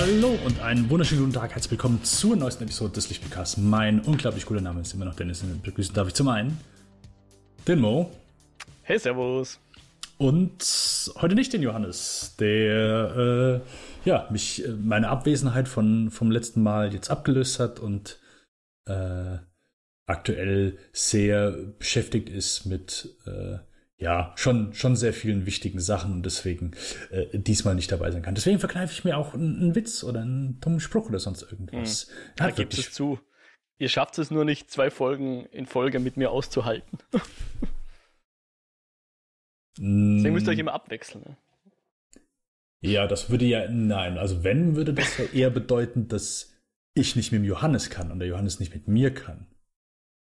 Hallo und einen wunderschönen guten Tag. Herzlich willkommen zur neuesten Episode des Lichtspielcasts. Mein unglaublich guter Name ist immer noch Dennis. Begrüßen darf ich zum einen den Mo. Hey, Servus. Und heute nicht den Johannes, der äh, ja, mich äh, meine Abwesenheit von, vom letzten Mal jetzt abgelöst hat und äh, aktuell sehr beschäftigt ist mit äh, ja, schon, schon sehr vielen wichtigen Sachen und deswegen äh, diesmal nicht dabei sein kann. Deswegen verkneife ich mir auch einen, einen Witz oder einen dummen Spruch oder sonst irgendwas. Mhm. Da gibt es zu. Ihr schafft es nur nicht, zwei Folgen in Folge mit mir auszuhalten. Deswegen müsst ihr euch immer abwechseln. Ne? Ja, das würde ja, nein, also wenn, würde das ja eher bedeuten, dass ich nicht mit dem Johannes kann und der Johannes nicht mit mir kann.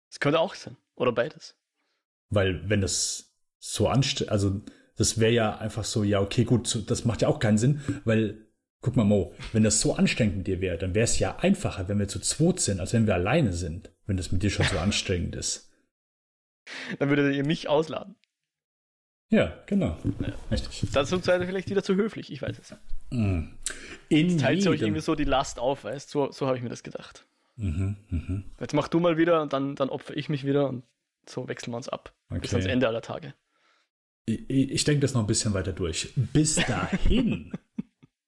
Das könnte auch sein. Oder beides. Weil wenn das so anstrengend, also das wäre ja einfach so, ja, okay, gut, das macht ja auch keinen Sinn, weil, guck mal, Mo, wenn das so anstrengend mit dir wäre, dann wäre es ja einfacher, wenn wir zu zweit sind, als wenn wir alleine sind, wenn das mit dir schon so anstrengend ist. Dann würdet ihr mich ausladen. Ja, genau. Ja. Richtig. Das ist uns vielleicht wieder zu höflich, ich weiß es. Mm. In Jetzt teilt sie euch irgendwie so die Last auf, weißt So, so habe ich mir das gedacht. Mhm, mh. Jetzt mach du mal wieder und dann, dann opfer ich mich wieder und so wechseln wir uns ab. Okay. Bis ans Ende aller Tage. Ich, ich denke das noch ein bisschen weiter durch. Bis dahin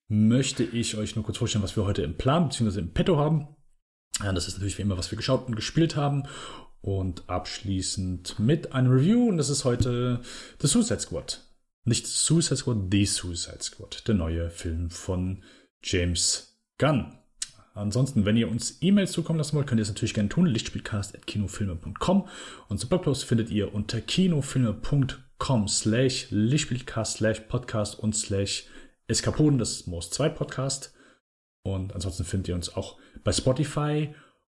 möchte ich euch nur kurz vorstellen, was wir heute im Plan bzw. im Petto haben. Ja, das ist natürlich wie immer, was wir geschaut und gespielt haben. Und abschließend mit einem Review. Und das ist heute The Suicide Squad. Nicht Suicide Squad, The Suicide Squad. Der neue Film von James Gunn. Ansonsten, wenn ihr uns E-Mails zukommen lassen wollt, könnt ihr es natürlich gerne tun. Lichtspielcast.kinofilme.com. Unser Blogpost findet ihr unter kinofilme.com slash Lichtspielcast slash Podcast und slash Eskapoden. Das ist Moos 2 Podcast. Und ansonsten findet ihr uns auch bei Spotify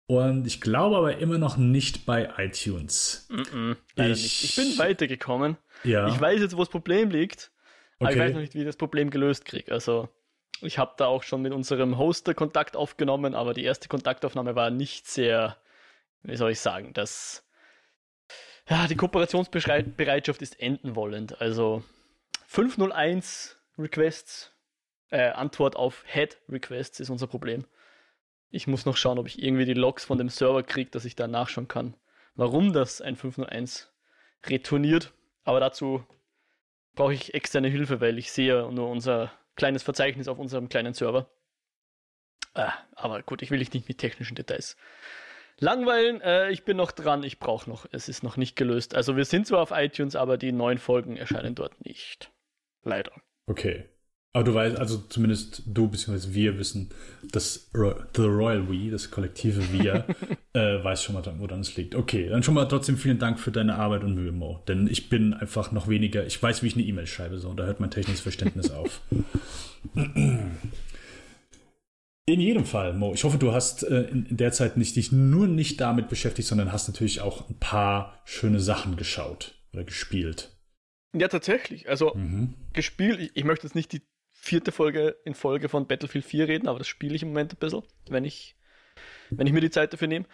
und ich glaube aber immer noch nicht bei iTunes. Mm -mm, ich, ich, bin weitergekommen. Ja. Ich weiß jetzt, wo das Problem liegt. Aber okay. ich weiß noch nicht, wie ich das Problem gelöst kriege. Also, ich habe da auch schon mit unserem Hoster Kontakt aufgenommen, aber die erste Kontaktaufnahme war nicht sehr, wie soll ich sagen, dass ja, die Kooperationsbereitschaft ist enden wollend. Also 501 Requests, äh, Antwort auf Head Requests ist unser Problem. Ich muss noch schauen, ob ich irgendwie die Logs von dem Server kriege, dass ich da nachschauen kann, warum das ein 501 retourniert. Aber dazu brauche ich externe Hilfe, weil ich sehe nur unser kleines Verzeichnis auf unserem kleinen Server. Ah, aber gut, ich will dich nicht mit technischen Details langweilen. Äh, ich bin noch dran, ich brauche noch. Es ist noch nicht gelöst. Also wir sind zwar auf iTunes, aber die neuen Folgen erscheinen dort nicht. Leider. Okay. Aber du weißt, also zumindest du bzw. wir wissen, dass The Royal We, das kollektive Wir, äh, weiß schon mal, wo dann es liegt. Okay, dann schon mal trotzdem vielen Dank für deine Arbeit und Mühe, Mo. Denn ich bin einfach noch weniger, ich weiß, wie ich eine E-Mail schreibe, so, und da hört mein technisches Verständnis auf. In jedem Fall, Mo. Ich hoffe, du hast äh, in, in, der Zeit nicht dich nur nicht damit beschäftigt, sondern hast natürlich auch ein paar schöne Sachen geschaut oder gespielt. Ja, tatsächlich. Also mhm. gespielt, ich, ich möchte jetzt nicht die vierte Folge in Folge von Battlefield 4 reden, aber das spiele ich im Moment ein bisschen, wenn ich, wenn ich mir die Zeit dafür nehme.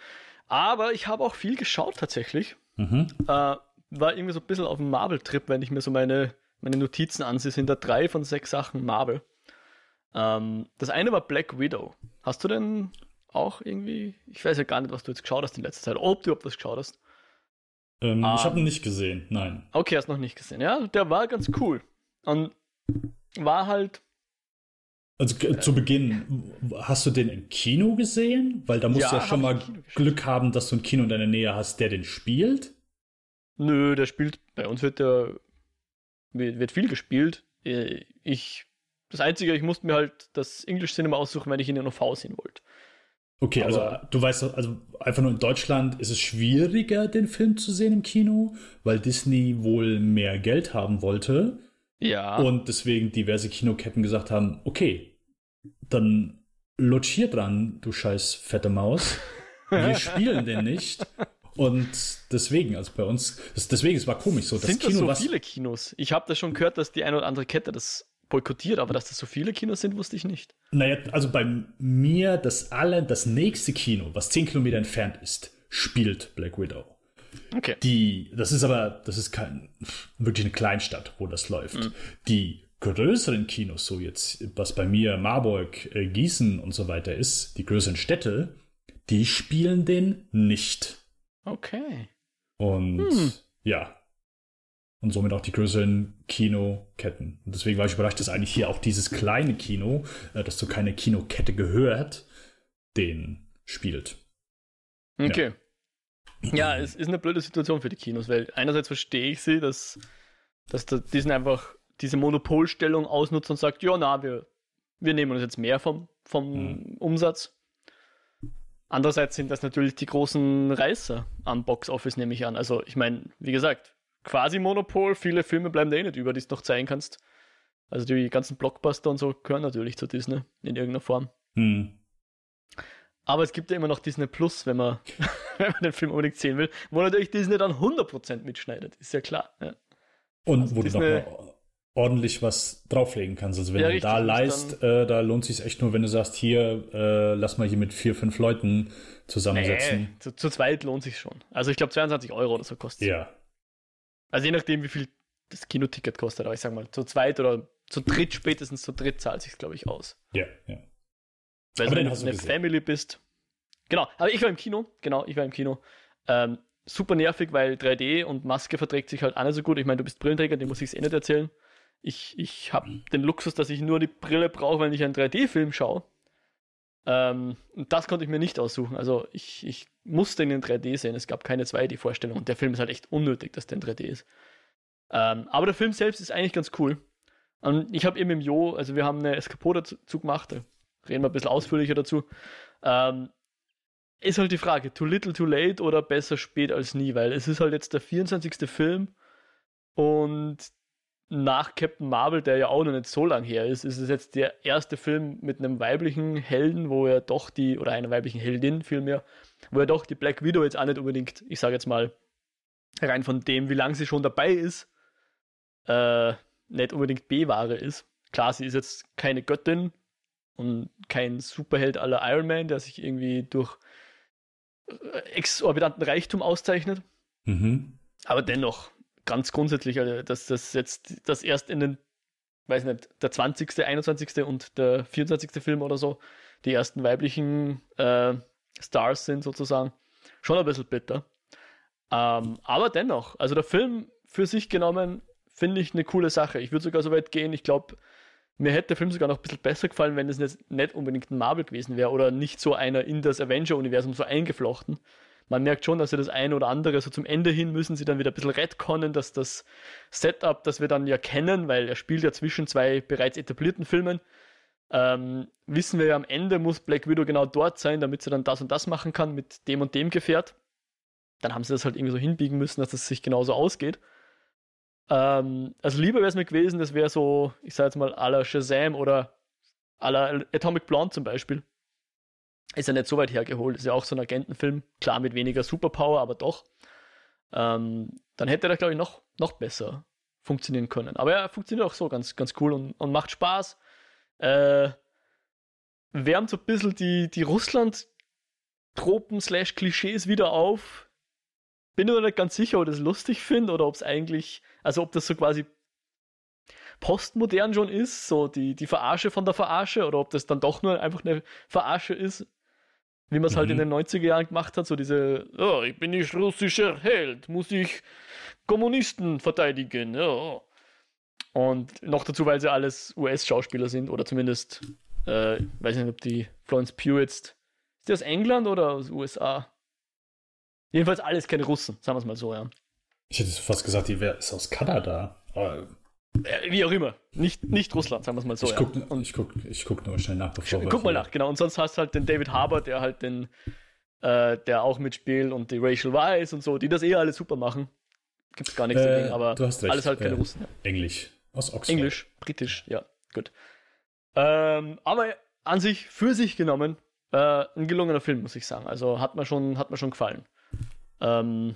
Aber ich habe auch viel geschaut tatsächlich. Mhm. Äh, war irgendwie so ein bisschen auf dem Marvel-Trip, wenn ich mir so meine, meine Notizen ansehe, sind da drei von sechs Sachen Marvel. Ähm, das eine war Black Widow. Hast du denn auch irgendwie, ich weiß ja gar nicht, was du jetzt geschaut hast in letzter Zeit, ob du überhaupt was geschaut hast. Ähm, ah. Ich habe ihn nicht gesehen, nein. Okay, hast noch nicht gesehen. Ja, der war ganz cool. Und war halt. Also äh, zu Beginn, hast du den im Kino gesehen? Weil da musst ja, du ja schon mal Glück haben, dass du ein Kino in deiner Nähe hast, der den spielt. Nö, der spielt, bei uns wird der, wird viel gespielt. Äh, ich, das Einzige, ich musste mir halt das English Cinema aussuchen, wenn ich ihn in OV sehen wollte. Okay, also Aber also du weißt, also einfach nur in Deutschland ist es schwieriger, den Film zu sehen im Kino, weil Disney wohl mehr Geld haben wollte. Ja. Und deswegen diverse Kinoketten gesagt haben, okay, dann lutsch hier dran, du scheiß fette Maus. Wir spielen den nicht. Und deswegen, also bei uns, das, deswegen, es war komisch so. Das Sind Kino, das so was, viele Kinos? Ich habe das schon gehört, dass die eine oder andere Kette das boykottiert, aber dass das so viele Kinos sind, wusste ich nicht. Naja, also bei mir, das alle, das nächste Kino, was zehn Kilometer entfernt ist, spielt Black Widow. Okay. Die, das ist aber, das ist kein, wirklich eine Kleinstadt, wo das läuft. Mhm. Die größeren Kinos, so jetzt, was bei mir Marburg, äh, Gießen und so weiter ist, die größeren Städte, die spielen den nicht. Okay. Und hm. ja. Und somit auch die größeren Kinoketten. Und deswegen war ich überrascht, dass eigentlich hier auch dieses kleine Kino, äh, das zu keiner Kinokette gehört, den spielt. Okay. Ja. Ja, es ist eine blöde Situation für die Kinos, weil einerseits verstehe ich sie, dass, dass die sind einfach diese Monopolstellung ausnutzt und sagt, ja, na, wir, wir nehmen uns jetzt mehr vom, vom mhm. Umsatz. Andererseits sind das natürlich die großen Reißer am Boxoffice, nehme ich an. Also, ich meine, wie gesagt, quasi Monopol, viele Filme bleiben da eh nicht über, die du noch zeigen kannst. Also, die ganzen Blockbuster und so gehören natürlich zu Disney in irgendeiner Form. Mhm. Aber es gibt ja immer noch Disney Plus, wenn man, wenn man den Film unbedingt sehen will, wo natürlich Disney dann 100% mitschneidet, ist ja klar. Ja. Und also wo Disney, du noch ordentlich was drauflegen kannst. Also wenn ja, du richtig, da leist, äh, da lohnt sich echt nur, wenn du sagst, hier, äh, lass mal hier mit vier, fünf Leuten zusammensetzen. Nee, zu, zu zweit lohnt sich schon. Also ich glaube 22 Euro oder so kostet Ja. Also je nachdem, wie viel das Kinoticket kostet, aber ich sag mal, zu zweit oder zu dritt, spätestens zu dritt zahlt sich glaube ich, aus. Ja, ja. Weil wenn du eine Family bist. Genau, aber ich war im Kino, genau, ich war im Kino. Ähm, super nervig, weil 3D und Maske verträgt sich halt auch nicht so gut. Ich meine, du bist Brillenträger, den muss ich es eh nicht erzählen. Ich, ich habe den Luxus, dass ich nur die Brille brauche, wenn ich einen 3D-Film schaue. Ähm, und das konnte ich mir nicht aussuchen. Also ich, ich musste ihn in 3D sehen. Es gab keine 2D-Vorstellung. Und der Film ist halt echt unnötig, dass der in 3D ist. Ähm, aber der Film selbst ist eigentlich ganz cool. Und ich habe eben im Jo, also wir haben eine Eskapode dazu gemacht, da reden wir ein bisschen ausführlicher dazu. Ähm, ist halt die Frage, too little, too late oder besser spät als nie, weil es ist halt jetzt der 24. Film und nach Captain Marvel, der ja auch noch nicht so lang her ist, ist es jetzt der erste Film mit einem weiblichen Helden, wo er doch die, oder einer weiblichen Heldin vielmehr, wo er doch die Black Widow jetzt auch nicht unbedingt, ich sage jetzt mal, rein von dem, wie lange sie schon dabei ist, äh, nicht unbedingt B-Ware ist. Klar, sie ist jetzt keine Göttin und kein Superheld aller Iron Man, der sich irgendwie durch exorbitanten Reichtum auszeichnet. Mhm. Aber dennoch, ganz grundsätzlich, also, dass das jetzt das erst in den, weiß nicht, der 20., 21. und der 24. Film oder so, die ersten weiblichen äh, Stars sind sozusagen, schon ein bisschen bitter. Ähm, aber dennoch, also der Film für sich genommen, finde ich eine coole Sache. Ich würde sogar so weit gehen, ich glaube, mir hätte der Film sogar noch ein bisschen besser gefallen, wenn es nicht unbedingt ein Marvel gewesen wäre oder nicht so einer in das Avenger-Universum so eingeflochten man merkt schon, dass sie das eine oder andere so zum Ende hin müssen sie dann wieder ein bisschen retconnen, dass das Setup, das wir dann ja kennen, weil er spielt ja zwischen zwei bereits etablierten Filmen, ähm, wissen wir ja am Ende muss Black Widow genau dort sein, damit sie dann das und das machen kann mit dem und dem Gefährt. Dann haben sie das halt irgendwie so hinbiegen müssen, dass es das sich genauso ausgeht. Ähm, also lieber wäre es mir gewesen, das wäre so, ich sage jetzt mal, à la Shazam oder à la Atomic Blonde zum Beispiel ist ja nicht so weit hergeholt. Ist ja auch so ein Agentenfilm. Klar, mit weniger Superpower, aber doch. Ähm, dann hätte er, glaube ich, noch, noch besser funktionieren können. Aber er funktioniert auch so ganz, ganz cool und, und macht Spaß. Äh, wärmt so ein bisschen die, die Russland-Tropen-Klischees wieder auf. Bin mir nicht ganz sicher, ob ich das lustig finde oder ob es eigentlich, also ob das so quasi postmodern schon ist, so die, die Verarsche von der Verarsche, oder ob das dann doch nur einfach eine Verarsche ist. Wie man es mhm. halt in mhm. den 90er Jahren gemacht hat, so diese, oh, ich bin nicht russischer Held, muss ich Kommunisten verteidigen. Ja. Und noch dazu, weil sie alles US-Schauspieler sind, oder zumindest, äh, weiß nicht, ob die Florence Pugh jetzt, ist die aus England oder aus USA? Jedenfalls alles keine Russen, sagen wir es mal so, ja. Ich hätte fast gesagt, die wäre aus Kanada. Aber äh, wie auch immer. Nicht, nicht Russland, sagen wir es mal so. Ich gucke ja. ich guck, ich guck nur schnell nach, bevor Guck mal nach, genau. Und sonst hast du halt den David Harbour, der halt den, äh, der auch mitspielt und die Rachel Weisz und so, die das eh alle super machen. Gibt es gar nichts äh, dagegen, aber alles halt keine äh, Russen. Ja. Englisch. Aus Oxford. Englisch, britisch, ja, gut. Ähm, aber an sich, für sich genommen, äh, ein gelungener Film, muss ich sagen. Also hat mir schon, hat mir schon gefallen. Ähm,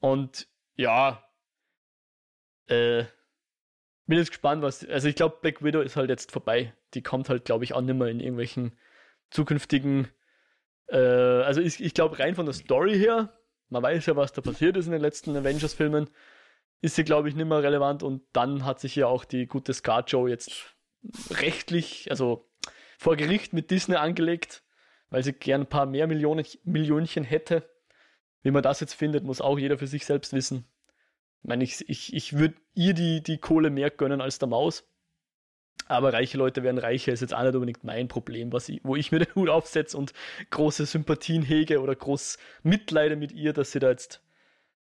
und ja, äh, bin jetzt gespannt, was. Also ich glaube, Black Widow ist halt jetzt vorbei. Die kommt halt, glaube ich, auch nicht mehr in irgendwelchen zukünftigen. Äh, also ich, ich glaube, rein von der Story her, man weiß ja, was da passiert ist in den letzten Avengers-Filmen, ist sie, glaube ich, nicht mehr relevant. Und dann hat sich ja auch die gute Scar Joe jetzt rechtlich, also vor Gericht mit Disney angelegt, weil sie gern ein paar mehr Millionen, Millionchen hätte. Wie man das jetzt findet, muss auch jeder für sich selbst wissen. Ich meine, ich, ich, ich würde ihr die, die Kohle mehr gönnen als der Maus. Aber reiche Leute werden reicher, ist jetzt auch nicht unbedingt mein Problem, was ich, wo ich mir den Hut aufsetze und große Sympathien hege oder groß Mitleide mit ihr, dass sie da jetzt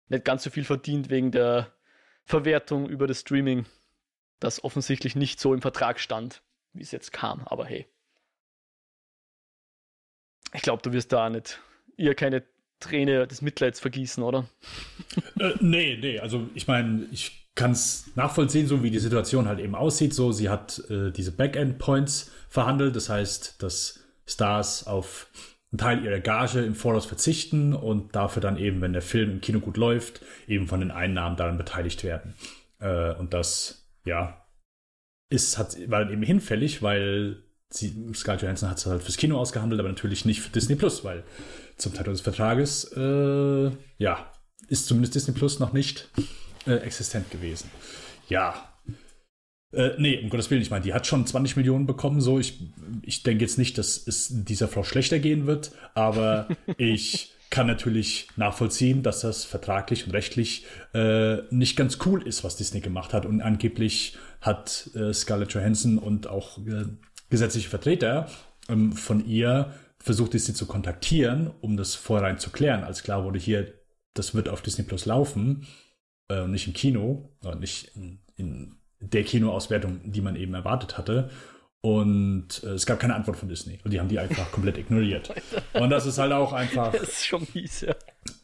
nicht ganz so viel verdient wegen der Verwertung über das Streaming, das offensichtlich nicht so im Vertrag stand, wie es jetzt kam. Aber hey. Ich glaube, du wirst da nicht ihr keine Träne des Mitleids vergießen, oder? Äh, nee, nee, also ich meine, ich kann es nachvollziehen, so wie die Situation halt eben aussieht. So, sie hat äh, diese Backend-Points verhandelt, das heißt, dass Stars auf einen Teil ihrer Gage im Voraus verzichten und dafür dann eben, wenn der Film im Kino gut läuft, eben von den Einnahmen daran beteiligt werden. Äh, und das, ja, ist, hat, war dann eben hinfällig, weil sie, Scarlett Johansson hat es halt fürs Kino ausgehandelt, aber natürlich nicht für Disney Plus, weil zum Teil des Vertrages, äh, ja, ist zumindest Disney Plus noch nicht äh, existent gewesen. Ja, äh, nee, um Gottes Willen, ich meine, die hat schon 20 Millionen bekommen, so. Ich, ich denke jetzt nicht, dass es dieser Frau schlechter gehen wird, aber ich kann natürlich nachvollziehen, dass das vertraglich und rechtlich äh, nicht ganz cool ist, was Disney gemacht hat. Und angeblich hat äh, Scarlett Johansson und auch äh, gesetzliche Vertreter ähm, von ihr versucht, Disney zu kontaktieren, um das vorrein zu klären, als klar wurde hier, das wird auf Disney Plus laufen, äh, nicht im Kino, äh, nicht in, in der Kinoauswertung, die man eben erwartet hatte. Und äh, es gab keine Antwort von Disney. Und die haben die einfach komplett ignoriert. Und das ist halt auch einfach. Das ist schon mies, ja.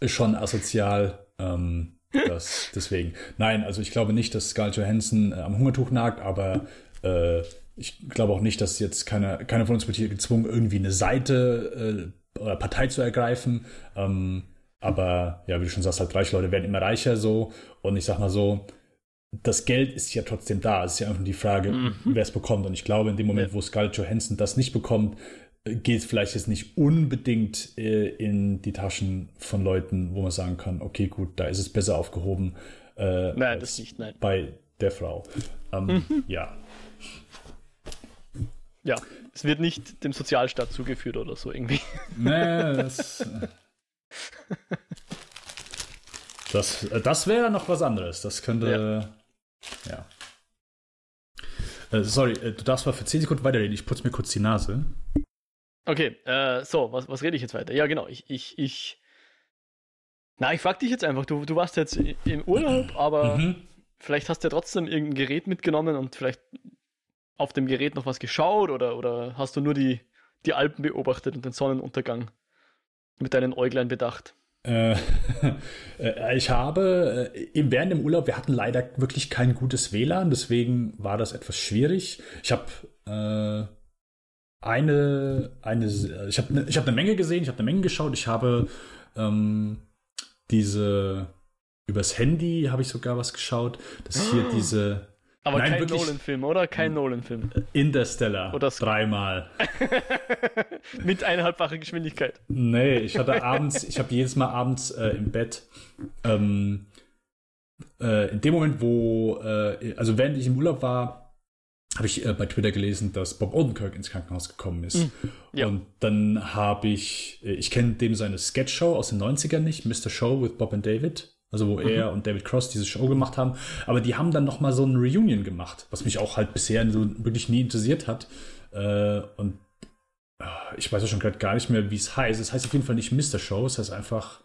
Schon asozial. Ähm, das, deswegen. Nein, also ich glaube nicht, dass Scarlett Johansson äh, am Hungertuch nagt, aber äh, ich glaube auch nicht, dass jetzt keiner keine von uns wird hier gezwungen, irgendwie eine Seite äh, oder Partei zu ergreifen. Ähm, aber ja, wie du schon sagst, halt reiche Leute werden immer reicher so. Und ich sag mal so, das Geld ist ja trotzdem da. Es ist ja einfach die Frage, mhm. wer es bekommt. Und ich glaube, in dem Moment, ja. wo Scarlett Johansson das nicht bekommt, geht es vielleicht jetzt nicht unbedingt äh, in die Taschen von Leuten, wo man sagen kann, okay, gut, da ist es besser aufgehoben. Äh, nein, das nicht, nein. Bei der Frau. Ähm, mhm. Ja. Ja, es wird nicht dem Sozialstaat zugeführt oder so irgendwie. Nee, das. Das, das wäre noch was anderes. Das könnte. Ja. ja. Äh, sorry, äh, du darfst mal für 10 Sekunden weiterreden. Ich putze mir kurz die Nase. Okay, äh, so, was, was rede ich jetzt weiter? Ja, genau. Ich, ich, ich. Na, ich frag dich jetzt einfach. Du, du warst jetzt im Urlaub, aber mhm. vielleicht hast du ja trotzdem irgendein Gerät mitgenommen und vielleicht auf dem Gerät noch was geschaut oder, oder hast du nur die, die Alpen beobachtet und den Sonnenuntergang mit deinen Äuglein bedacht? Äh, äh, ich habe äh, während dem Urlaub, wir hatten leider wirklich kein gutes WLAN, deswegen war das etwas schwierig. Ich habe äh, eine, eine, ich habe ne, ich hab eine Menge gesehen, ich habe eine Menge geschaut. Ich habe ähm, diese übers Handy habe ich sogar was geschaut. Das ist hier diese aber Nein, kein Nolan-Film, oder? Kein Nolan-Film. Interstellar. Oder dreimal. Mit eineinhalbfacher Geschwindigkeit. Nee, ich hatte abends, ich habe jedes Mal abends äh, im Bett, ähm, äh, in dem Moment, wo, äh, also während ich im Urlaub war, habe ich äh, bei Twitter gelesen, dass Bob Odenkirk ins Krankenhaus gekommen ist. Mm, ja. Und dann habe ich, äh, ich kenne dem seine Sketch-Show aus den 90ern nicht, Mr. Show with Bob and David. Also wo mhm. er und David Cross diese Show gemacht haben. Aber die haben dann noch mal so ein Reunion gemacht, was mich auch halt bisher so wirklich nie interessiert hat. Äh, und äh, ich weiß ja schon gerade gar nicht mehr, wie es heißt. Es heißt auf jeden Fall nicht Mr. Show, es heißt einfach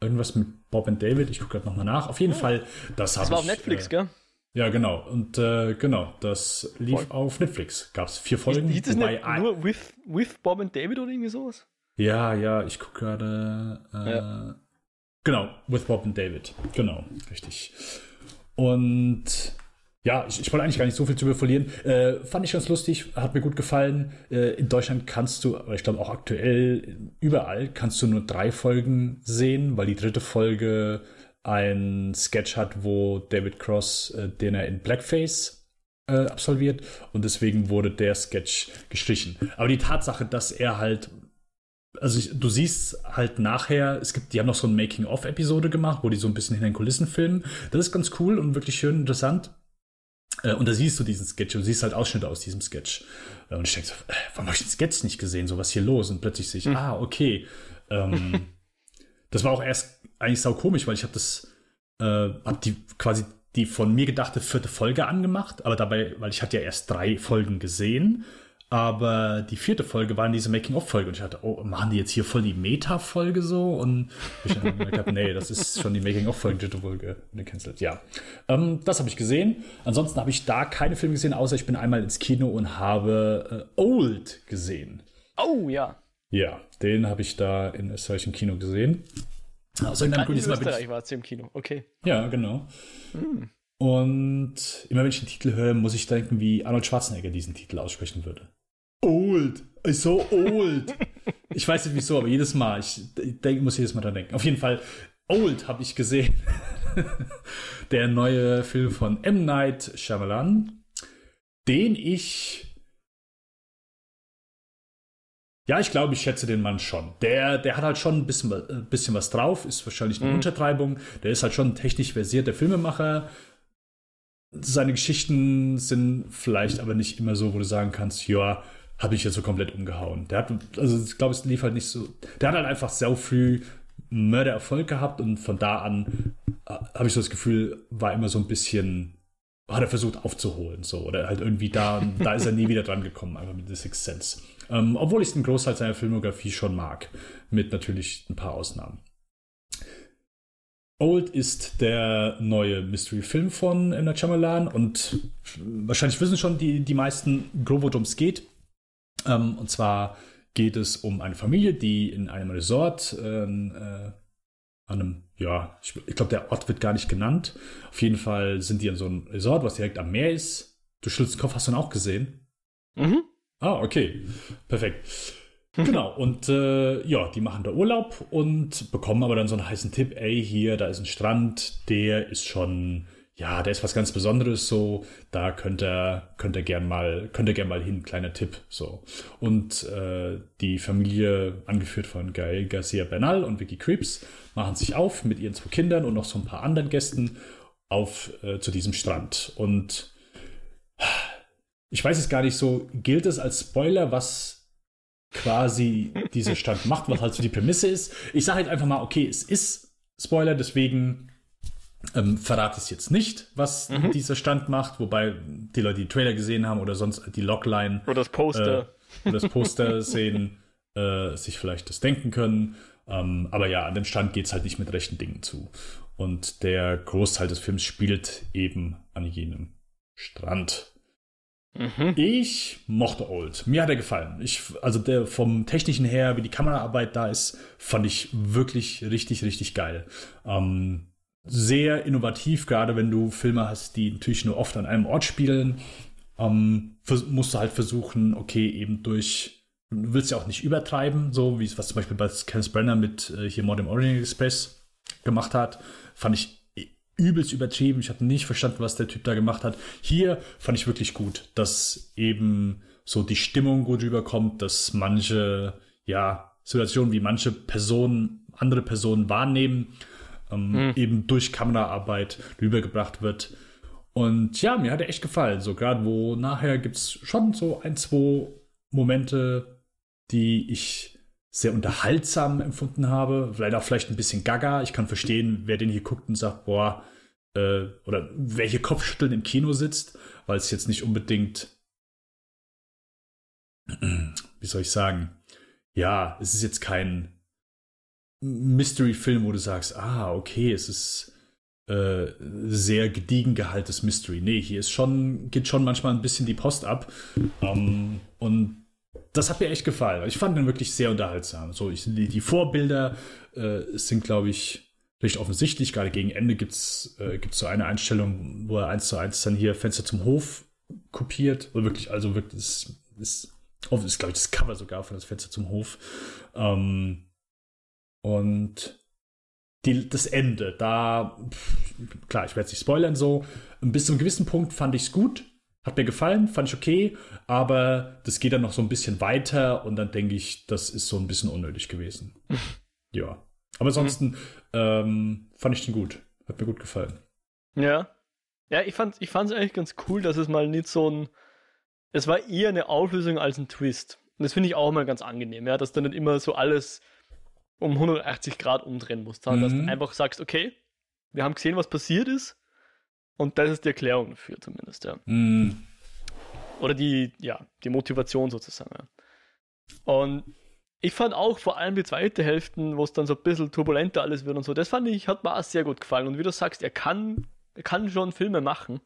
irgendwas mit Bob und David. Ich gucke gerade nochmal nach. Auf jeden oh. Fall, das, das war ich, auf Netflix, äh, gell? Ja, genau. Und äh, genau, das lief Voll. auf Netflix. Gab es vier Folgen. Hieß es nicht nur with, with Bob und David oder irgendwie sowas? Ja, ja, ich gucke gerade. Äh, ja. Genau, with Bob und David. Genau, richtig. Und ja, ich, ich wollte eigentlich gar nicht so viel zu verlieren. Äh, fand ich ganz lustig, hat mir gut gefallen. Äh, in Deutschland kannst du, aber ich glaube auch aktuell überall, kannst du nur drei Folgen sehen, weil die dritte Folge ein Sketch hat, wo David Cross, äh, den er in Blackface äh, absolviert und deswegen wurde der Sketch gestrichen. Aber die Tatsache, dass er halt also ich, du siehst halt nachher, es gibt, die haben noch so eine Making-of-Episode gemacht, wo die so ein bisschen hinter den Kulissen filmen. Das ist ganz cool und wirklich schön interessant. Äh, und da siehst du diesen Sketch und siehst halt Ausschnitte aus diesem Sketch. Äh, und ich denke so, äh, warum habe ich den Sketch nicht gesehen? So was hier los? Und plötzlich sehe ich, hm. ah, okay. Ähm, das war auch erst eigentlich sau komisch, weil ich habe das, äh, habe die quasi die von mir gedachte vierte Folge angemacht, aber dabei, weil ich hatte ja erst drei Folgen gesehen aber die vierte Folge war diese Making-of-Folge und ich dachte, oh, machen die jetzt hier voll die Meta-Folge so? Und ich dann gemerkt habe, nee, das ist schon die Making-of-Folge, dritte Folge gecancelt. Ja, ähm, das habe ich gesehen. Ansonsten habe ich da keine Filme gesehen, außer ich bin einmal ins Kino und habe äh, Old gesehen. Oh, ja. Ja, den habe ich da in solchen Kino gesehen. Aus irgendeinem Grund diesmal bin ich war im Kino, okay. Ja, genau. Hm. Und immer wenn ich den Titel höre, muss ich denken, wie Arnold Schwarzenegger diesen Titel aussprechen würde. Old. So old. ich weiß nicht wieso, aber jedes Mal, ich, denk, muss jedes Mal dran denken. Auf jeden Fall, Old habe ich gesehen. Der neue Film von M. Night Shyamalan, den ich ja, ich glaube, ich schätze den Mann schon. Der, der hat halt schon ein bisschen, ein äh, bisschen was drauf, ist wahrscheinlich eine mhm. Untertreibung. Der ist halt schon ein technisch versierter Filmemacher. Seine Geschichten sind vielleicht aber nicht immer so, wo du sagen kannst, ja, habe ich jetzt so komplett umgehauen. Der hat, also ich glaube, es lief halt nicht so. Der hat halt einfach sehr früh Mördererfolg gehabt und von da an äh, habe ich so das Gefühl, war immer so ein bisschen, hat er versucht aufzuholen, so oder halt irgendwie da, da ist er nie wieder dran gekommen, einfach mit The Sixth Sense. Ähm, obwohl ich den Großteil seiner Filmografie schon mag, mit natürlich ein paar Ausnahmen. Old ist der neue Mystery-Film von M. Night und wahrscheinlich wissen schon die, die meisten grob, worum es geht. Ähm, und zwar geht es um eine Familie, die in einem Resort, äh, äh, an einem, ja, ich, ich glaube, der Ort wird gar nicht genannt. Auf jeden Fall sind die an so einem Resort, was direkt am Meer ist. Du schüttelst den Kopf, hast du ihn auch gesehen? Mhm. Ah, okay. Perfekt. Genau, und äh, ja, die machen da Urlaub und bekommen aber dann so einen heißen Tipp, ey, hier, da ist ein Strand, der ist schon ja, der ist was ganz Besonderes, so, da könnt ihr, könnt ihr gern mal, könnt ihr gern mal hin, kleiner Tipp, so. Und äh, die Familie, angeführt von Gael Garcia Bernal und Vicky Creeps, machen sich auf mit ihren zwei Kindern und noch so ein paar anderen Gästen auf äh, zu diesem Strand. Und ich weiß es gar nicht so, gilt es als Spoiler, was quasi dieser Strand macht, was halt so die Prämisse ist. Ich sage halt einfach mal, okay, es ist Spoiler, deswegen ähm, verrate es jetzt nicht, was mhm. dieser Stand macht, wobei die Leute die Trailer gesehen haben oder sonst die Logline oder das Poster, äh, oder das Poster sehen, äh, sich vielleicht das denken können. Ähm, aber ja, an dem Stand geht es halt nicht mit rechten Dingen zu. Und der Großteil des Films spielt eben an jenem Strand. Mhm. Ich mochte Old. Mir hat er gefallen. Ich, also der vom technischen her, wie die Kameraarbeit da ist, fand ich wirklich richtig, richtig geil. Ähm, sehr innovativ, gerade wenn du Filme hast, die natürlich nur oft an einem Ort spielen. Ähm, musst du halt versuchen, okay, eben durch, du willst ja auch nicht übertreiben, so wie es was zum Beispiel bei Kenneth Brenner mit äh, hier Modern Orient Express gemacht hat, fand ich übelst übertrieben. Ich habe nicht verstanden, was der Typ da gemacht hat. Hier fand ich wirklich gut, dass eben so die Stimmung gut rüberkommt, dass manche, ja, Situationen wie manche Personen, andere Personen wahrnehmen ähm, mhm. eben durch Kameraarbeit rübergebracht wird. Und ja, mir hat er echt gefallen. So gerade wo nachher gibt es schon so ein, zwei Momente, die ich sehr unterhaltsam empfunden habe. Vielleicht auch vielleicht ein bisschen gaga. Ich kann verstehen, wer den hier guckt und sagt, boah, äh, oder welche Kopfschütteln im Kino sitzt, weil es jetzt nicht unbedingt, wie soll ich sagen, ja, es ist jetzt kein Mystery-Film, wo du sagst, ah, okay, es ist äh, sehr gediegen gehaltenes Mystery. Nee, hier ist schon, geht schon manchmal ein bisschen die Post ab. Um, und das hat mir echt gefallen. Ich fand den wirklich sehr unterhaltsam. So, ich, die, die Vorbilder äh, sind, glaube ich, recht offensichtlich. Gerade gegen Ende gibt es äh, so eine Einstellung, wo er eins zu eins dann hier Fenster zum Hof kopiert. Oder wirklich, also wirklich, ist, ist, ist glaube ich, das Cover sogar von das Fenster zum Hof. Ähm, und die, das Ende, da, klar, ich werde es nicht spoilern so, bis zu einem gewissen Punkt fand ich es gut, Hat mir gefallen, fand ich okay, aber das geht dann noch so ein bisschen weiter und dann denke ich, das ist so ein bisschen unnötig gewesen. ja. Aber ansonsten mhm. ähm, fand ich den gut. Hat mir gut gefallen. Ja. Ja, ich fand es ich eigentlich ganz cool, dass es mal nicht so ein. Es war eher eine Auflösung als ein Twist. Und das finde ich auch mal ganz angenehm, ja, dass du nicht immer so alles um 180 Grad umdrehen musst, sondern mhm. dass du einfach sagst, okay, wir haben gesehen, was passiert ist und das ist die Erklärung dafür zumindest, ja. Mhm. Oder die, ja, die Motivation sozusagen. Ja. Und ich fand auch vor allem die zweite Hälfte, wo es dann so ein bisschen turbulenter alles wird und so, das fand ich, hat mir auch sehr gut gefallen. Und wie du sagst, er kann, er kann schon Filme machen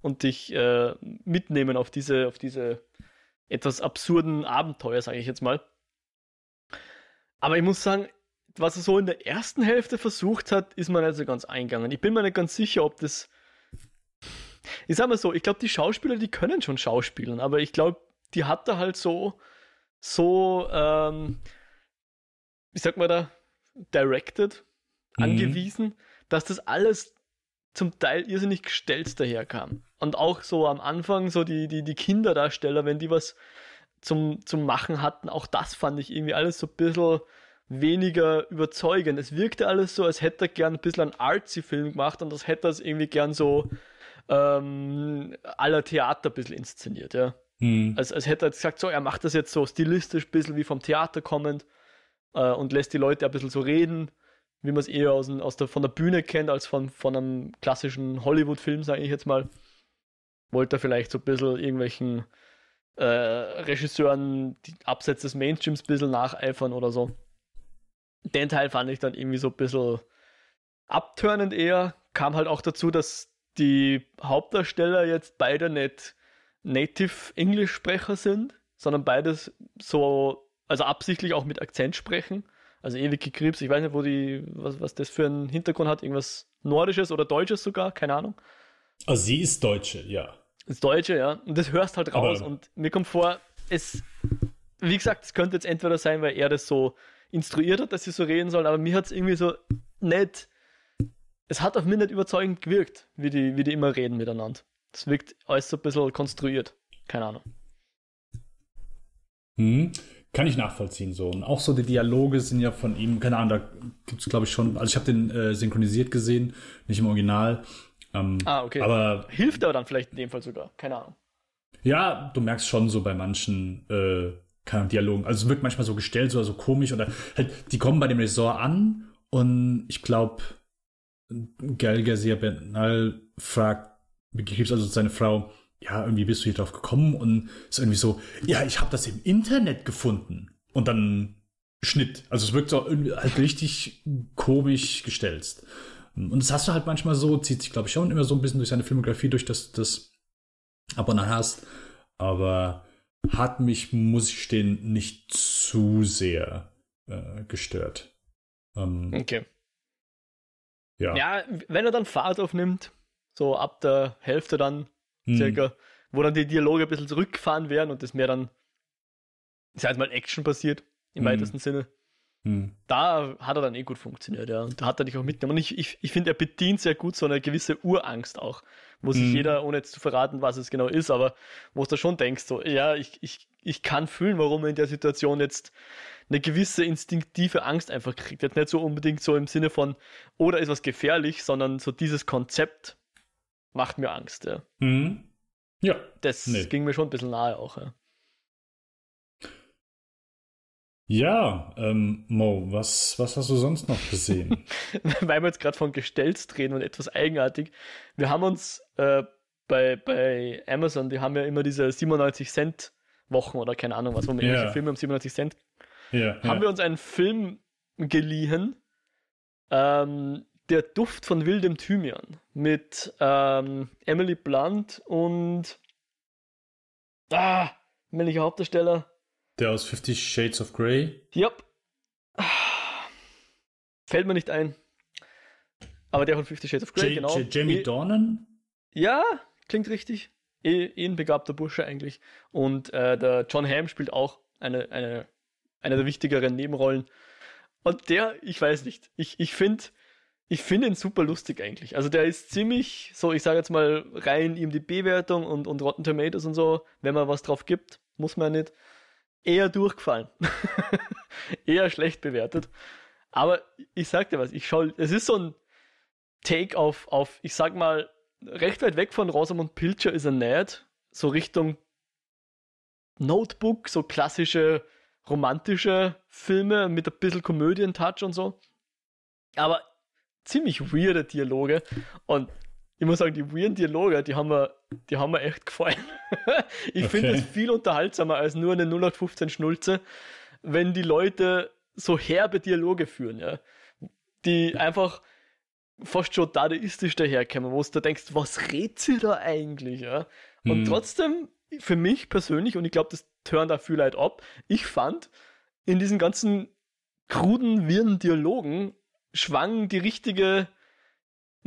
und dich äh, mitnehmen auf diese, auf diese etwas absurden Abenteuer, sage ich jetzt mal. Aber ich muss sagen, was er so in der ersten Hälfte versucht hat, ist mir nicht so ganz eingegangen. Ich bin mir nicht ganz sicher, ob das. Ich sag mal so, ich glaube, die Schauspieler, die können schon schauspielen, aber ich glaube, die hat er halt so so, ähm, wie sagt man da, directed, mhm. angewiesen, dass das alles zum Teil irrsinnig gestellt daherkam. Und auch so am Anfang, so die, die, die Kinderdarsteller, wenn die was zum, zum Machen hatten, auch das fand ich irgendwie alles so ein bisschen weniger überzeugend. Es wirkte alles so, als hätte er gern ein bisschen einen artsy-Film gemacht und das hätte er es irgendwie gern so ähm, aller Theater ein bisschen inszeniert, ja. Mhm. Als, als hätte er gesagt, so, er macht das jetzt so stilistisch, ein bisschen wie vom Theater kommend äh, und lässt die Leute ein bisschen so reden, wie man es eher aus, aus der, von der Bühne kennt, als von, von einem klassischen Hollywood-Film, sage ich jetzt mal. Wollte er vielleicht so ein bisschen irgendwelchen äh, Regisseuren die abseits des Mainstreams ein bisschen nacheifern oder so. Den Teil fand ich dann irgendwie so ein bisschen abtörnend eher. Kam halt auch dazu, dass die Hauptdarsteller jetzt beide nicht Native Englisch-Sprecher sind, sondern beides so, also absichtlich auch mit Akzent sprechen. Also ewige Krebs, ich weiß nicht, wo die, was, was das für einen Hintergrund hat, irgendwas Nordisches oder Deutsches sogar, keine Ahnung. Also sie ist Deutsche, ja. Ist Deutsche, ja. Und das hörst halt raus. Aber und mir kommt vor, es, wie gesagt, es könnte jetzt entweder sein, weil er das so instruiert hat, dass sie so reden sollen, aber mir hat es irgendwie so nicht, es hat auf mich nicht überzeugend gewirkt, wie die, wie die immer reden miteinander. Das wirkt alles so ein bisschen konstruiert. Keine Ahnung. Hm, kann ich nachvollziehen so. Und auch so die Dialoge sind ja von ihm, keine Ahnung, da gibt es glaube ich schon, also ich habe den äh, synchronisiert gesehen, nicht im Original. Ähm, ah, okay. Aber hilft aber dann vielleicht in dem Fall sogar, keine Ahnung. Ja, du merkst schon so bei manchen äh, Dialogen, also es wirkt manchmal so gestellt oder so komisch oder halt, die kommen bei dem Resort an und ich glaube, Gael Garcia Bernal fragt Krebs, also seine Frau, ja, irgendwie bist du hier drauf gekommen und ist irgendwie so, ja, ich habe das im Internet gefunden. Und dann Schnitt. Also es wirkt so halt richtig komisch gestellt. Und das hast du halt manchmal so, zieht sich, glaube ich, schon immer so ein bisschen durch seine Filmografie, durch das, das ab und an hast. Aber hat mich, muss ich stehen, nicht zu sehr äh, gestört. Ähm, okay. Ja. ja, wenn er dann Fahrt aufnimmt, so ab der Hälfte dann hm. circa, wo dann die Dialoge ein bisschen zurückgefahren werden und das mehr dann, ich sag mal, Action passiert, im hm. weitesten Sinne. Hm. Da hat er dann eh gut funktioniert, ja. Und da hat er dich auch mitgenommen. Und ich, ich, ich finde, er bedient sehr gut so eine gewisse Urangst auch, wo sich hm. jeder, ohne jetzt zu verraten, was es genau ist, aber wo du schon denkst, so, ja, ich, ich, ich kann fühlen, warum er in der Situation jetzt eine gewisse instinktive Angst einfach kriegt. Jetzt nicht so unbedingt so im Sinne von, oder oh, ist was gefährlich, sondern so dieses Konzept, macht mir Angst, ja. Mhm. Ja. Das nee. ging mir schon ein bisschen nahe auch, ja. Ja, ähm, Mo, was, was hast du sonst noch gesehen? Weil wir jetzt gerade von Gestells drehen und etwas eigenartig. Wir haben uns äh, bei, bei Amazon, die haben ja immer diese 97 Cent Wochen oder keine Ahnung was, wo man yeah. Filme um 97 Cent. Yeah, haben yeah. wir uns einen Film geliehen, ähm, der Duft von wildem Thymian mit ähm, Emily Blunt und ah, männlicher Hauptdarsteller. Der aus Fifty Shades of Grey? Yep. Fällt mir nicht ein. Aber der von Fifty Shades of Grey, J genau. J Jamie e Dornan? Ja, klingt richtig. Eh, eh ein begabter Bursche eigentlich. Und äh, der John Hamm spielt auch eine, eine, eine der wichtigeren Nebenrollen. Und der, ich weiß nicht, ich, ich finde, ich finde ihn super lustig eigentlich. Also der ist ziemlich, so ich sage jetzt mal rein ihm die Bewertung und, und Rotten Tomatoes und so, wenn man was drauf gibt, muss man nicht, eher durchgefallen. eher schlecht bewertet. Aber ich sag dir was, ich schau, es ist so ein Take auf, auf, ich sag mal, recht weit weg von Rosamund Pilcher ist er nicht. So Richtung Notebook, so klassische romantische Filme mit ein bisschen Komödien-Touch und so. Aber ziemlich weirde Dialoge. Und ich muss sagen, die weirden Dialoge, die haben mir, die haben mir echt gefallen. ich okay. finde es viel unterhaltsamer als nur eine 0815 Schnulze, wenn die Leute so herbe Dialoge führen, ja. Die einfach fast schon dadaistisch daherkommen, wo du denkst, was redet sie da eigentlich, ja? Und hm. trotzdem, für mich persönlich, und ich glaube, das turnt da viel Leute ab, ich fand, in diesen ganzen kruden, wirren Dialogen schwang die richtige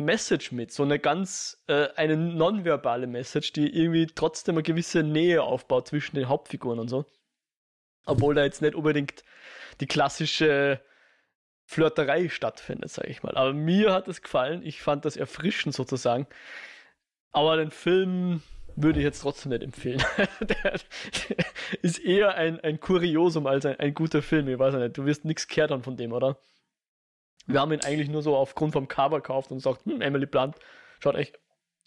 Message mit, so eine ganz, äh, eine nonverbale Message, die irgendwie trotzdem eine gewisse Nähe aufbaut zwischen den Hauptfiguren und so. Obwohl da jetzt nicht unbedingt die klassische Flirterei stattfindet, sage ich mal. Aber mir hat es gefallen, ich fand das erfrischend sozusagen. Aber den Film würde ich jetzt trotzdem nicht empfehlen. der, ist eher ein, ein Kuriosum als ein, ein guter Film. Ich weiß nicht, du wirst nichts kehrt haben von dem, oder? Wir haben ihn eigentlich nur so aufgrund vom Cover gekauft und gesagt, hm, Emily Blunt schaut echt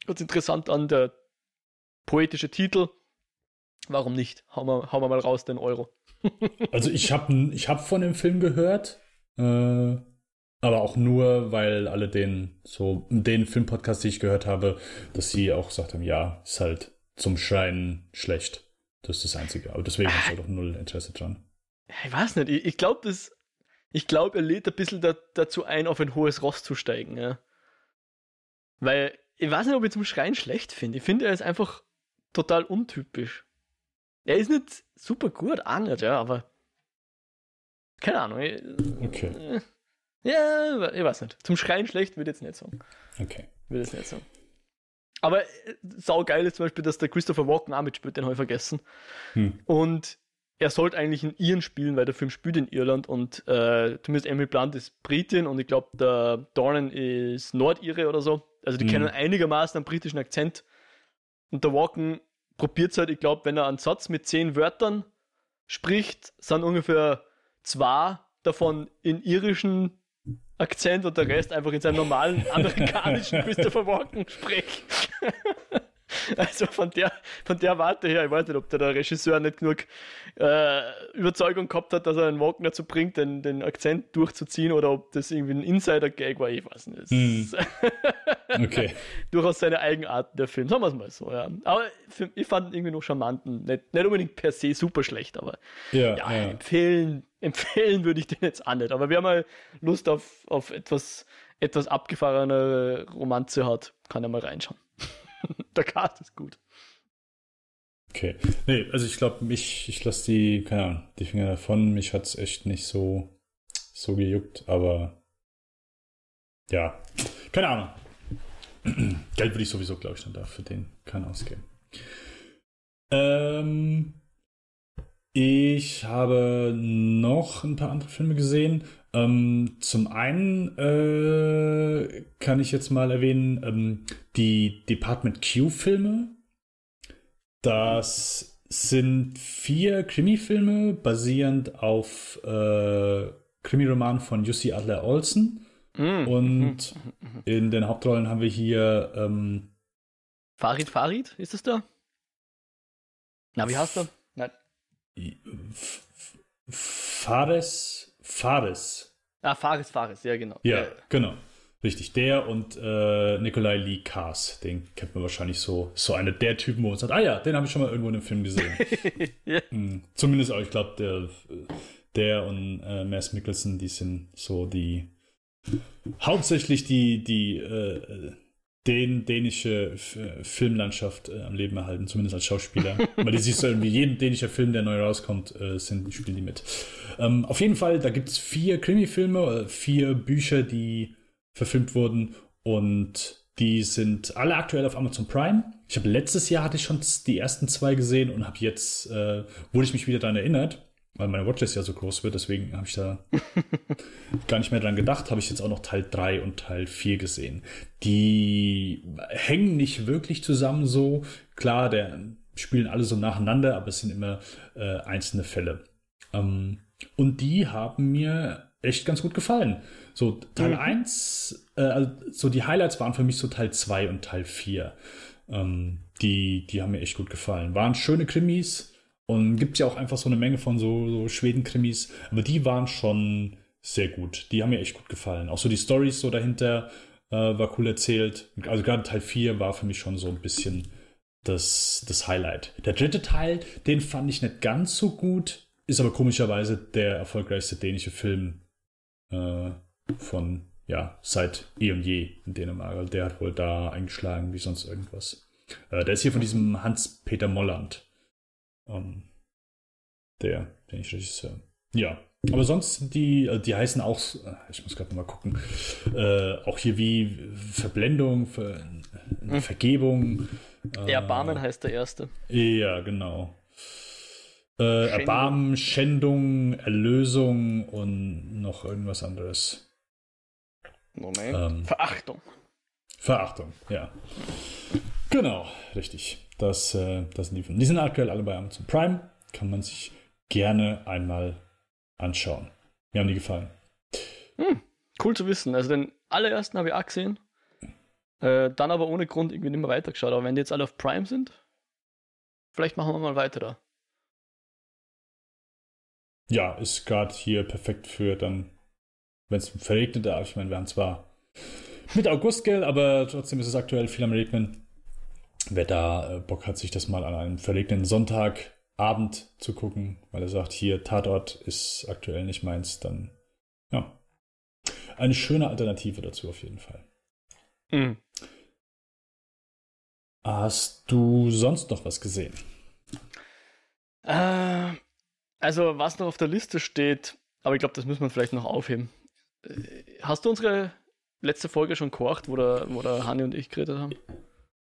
ganz interessant an, der poetische Titel. Warum nicht? Hauen wir, hauen wir mal raus den Euro. also ich habe ich hab von dem Film gehört, äh, aber auch nur, weil alle den, so, den Filmpodcast, die ich gehört habe, dass sie auch gesagt haben, ja, ist halt zum Schreien schlecht. Das ist das Einzige. Aber deswegen habe ich halt auch null Interesse dran. Ich weiß nicht, ich, ich glaube, das ich glaube, er lädt ein bisschen da, dazu ein, auf ein hohes Ross zu steigen. Ja. Weil, ich weiß nicht, ob ich zum Schreien schlecht finde. Ich finde, er ist einfach total untypisch. Er ist nicht super gut, auch nicht, ja, aber. Keine Ahnung. Okay. Ja, ich weiß nicht. Zum Schreien schlecht würde ich jetzt nicht sagen. Okay. Würde ich jetzt nicht sagen. Aber äh, saugeil ist zum Beispiel, dass der Christopher Walken auch mitspielt, den habe ich vergessen. Hm. Und er sollte eigentlich in Iren spielen, weil der Film spielt in Irland und äh, zumindest Emily Blunt ist Britin und ich glaube, der Dornan ist Nordire oder so. Also die mhm. kennen einigermaßen einen britischen Akzent. Und der Walken probiert es halt, ich glaube, wenn er einen Satz mit zehn Wörtern spricht, sind ungefähr zwei davon in irischen Akzent und der Rest einfach in seinem normalen amerikanischen Christopher Walken spricht. Also von der, von der Warte her, ich weiß nicht, ob der, der Regisseur nicht genug äh, Überzeugung gehabt hat, dass er einen Walken dazu bringt, den, den Akzent durchzuziehen oder ob das irgendwie ein Insider-Gag war, ich weiß nicht. Hm. okay. durchaus seine Eigenart der Film, sagen wir es mal so, ja. Aber für, ich fand ihn irgendwie noch charmanten, nicht, nicht unbedingt per se super schlecht, aber ja, ja, ja. empfehlen, empfehlen würde ich den jetzt auch nicht. Aber wer mal Lust auf, auf etwas, etwas abgefahrene Romanze hat, kann er mal reinschauen. der Cast ist gut. Okay. Nee, also ich glaube, mich, ich lasse die, keine Ahnung, die Finger davon. Mich hat es echt nicht so, so gejuckt, aber ja, keine Ahnung. Geld würde ich sowieso, glaube ich, dann da für den keinen ausgeben. Ähm, ich habe noch ein paar andere Filme gesehen. Ähm, zum einen äh, kann ich jetzt mal erwähnen, ähm, die Department Q-Filme. Das sind vier Krimi-Filme basierend auf äh, Krimi-Roman von Jussi Adler Olsen. Mm. Und in den Hauptrollen haben wir hier ähm, Farid Farid, ist es da? Na, wie heißt er? Nein. Fares Fares. Ah, Fares, Fares, ja, genau. Ja, ja, genau. Richtig, der und äh, Nikolai Lee Kars, den kennt man wahrscheinlich so, so einer der Typen, wo man sagt, ah ja, den habe ich schon mal irgendwo in einem Film gesehen. ja. hm, zumindest auch, ich glaube, der, der und äh, Mads Mikkelsen, die sind so die, hauptsächlich die, die äh, den dänische Filmlandschaft äh, am Leben erhalten, zumindest als Schauspieler. Weil die siehst du irgendwie, jeden dänischer Film, der neu rauskommt, äh, sind, spielen die mit. Ähm, auf jeden Fall, da gibt es vier Krimi-Filme, äh, vier Bücher, die verfilmt wurden und die sind alle aktuell auf Amazon Prime. Ich habe letztes Jahr hatte ich schon die ersten zwei gesehen und habe jetzt, äh, wurde ich mich wieder daran erinnert. Weil meine Watchlist ja so groß wird, deswegen habe ich da gar nicht mehr dran gedacht, habe ich jetzt auch noch Teil 3 und Teil 4 gesehen. Die hängen nicht wirklich zusammen so. Klar, der spielen alle so nacheinander, aber es sind immer äh, einzelne Fälle. Ähm, und die haben mir echt ganz gut gefallen. So Teil mhm. 1, äh, also so die Highlights waren für mich so Teil 2 und Teil 4. Ähm, die, die haben mir echt gut gefallen. Waren schöne Krimis, und gibt ja auch einfach so eine Menge von so, so Schweden-Krimis. Aber die waren schon sehr gut. Die haben mir echt gut gefallen. Auch so die Stories so dahinter äh, war cool erzählt. Also gerade Teil 4 war für mich schon so ein bisschen das, das Highlight. Der dritte Teil, den fand ich nicht ganz so gut. Ist aber komischerweise der erfolgreichste dänische Film äh, von, ja, seit eh und je in Dänemark. Also der hat wohl da eingeschlagen wie sonst irgendwas. Äh, der ist hier von diesem Hans-Peter Molland. Ähm, der dänische Regisseur. Ja, aber sonst, die, äh, die heißen auch, äh, ich muss gerade mal gucken, äh, auch hier wie Verblendung, Ver, hm. Vergebung. Äh, Erbarmen heißt der erste. Ja, genau. Äh, Erbarmen, Schändung, Erlösung und noch irgendwas anderes. Moment. Ähm, Verachtung. Verachtung, ja. Genau, richtig. Das, äh, das sind die Die sind aktuell alle bei Amazon Prime. Kann man sich gerne einmal anschauen. Mir haben die gefallen. Hm, cool zu wissen. Also den allerersten habe ich auch gesehen. Äh, dann aber ohne Grund irgendwie nicht mehr weitergeschaut. Aber wenn die jetzt alle auf Prime sind, vielleicht machen wir mal weiter da. Ja, ist gerade hier perfekt für dann, wenn es verregnet darf. Ich meine, wir haben zwar mit August, gell, aber trotzdem ist es aktuell viel am Regnen wer da äh, Bock hat, sich das mal an einem verlegenen Sonntagabend zu gucken, weil er sagt, hier Tatort ist aktuell nicht meins, dann ja. Eine schöne Alternative dazu auf jeden Fall. Mhm. Hast du sonst noch was gesehen? Äh, also, was noch auf der Liste steht, aber ich glaube, das müssen wir vielleicht noch aufheben. Äh, hast du unsere letzte Folge schon kocht, wo der, wo der Hanni und ich geredet haben?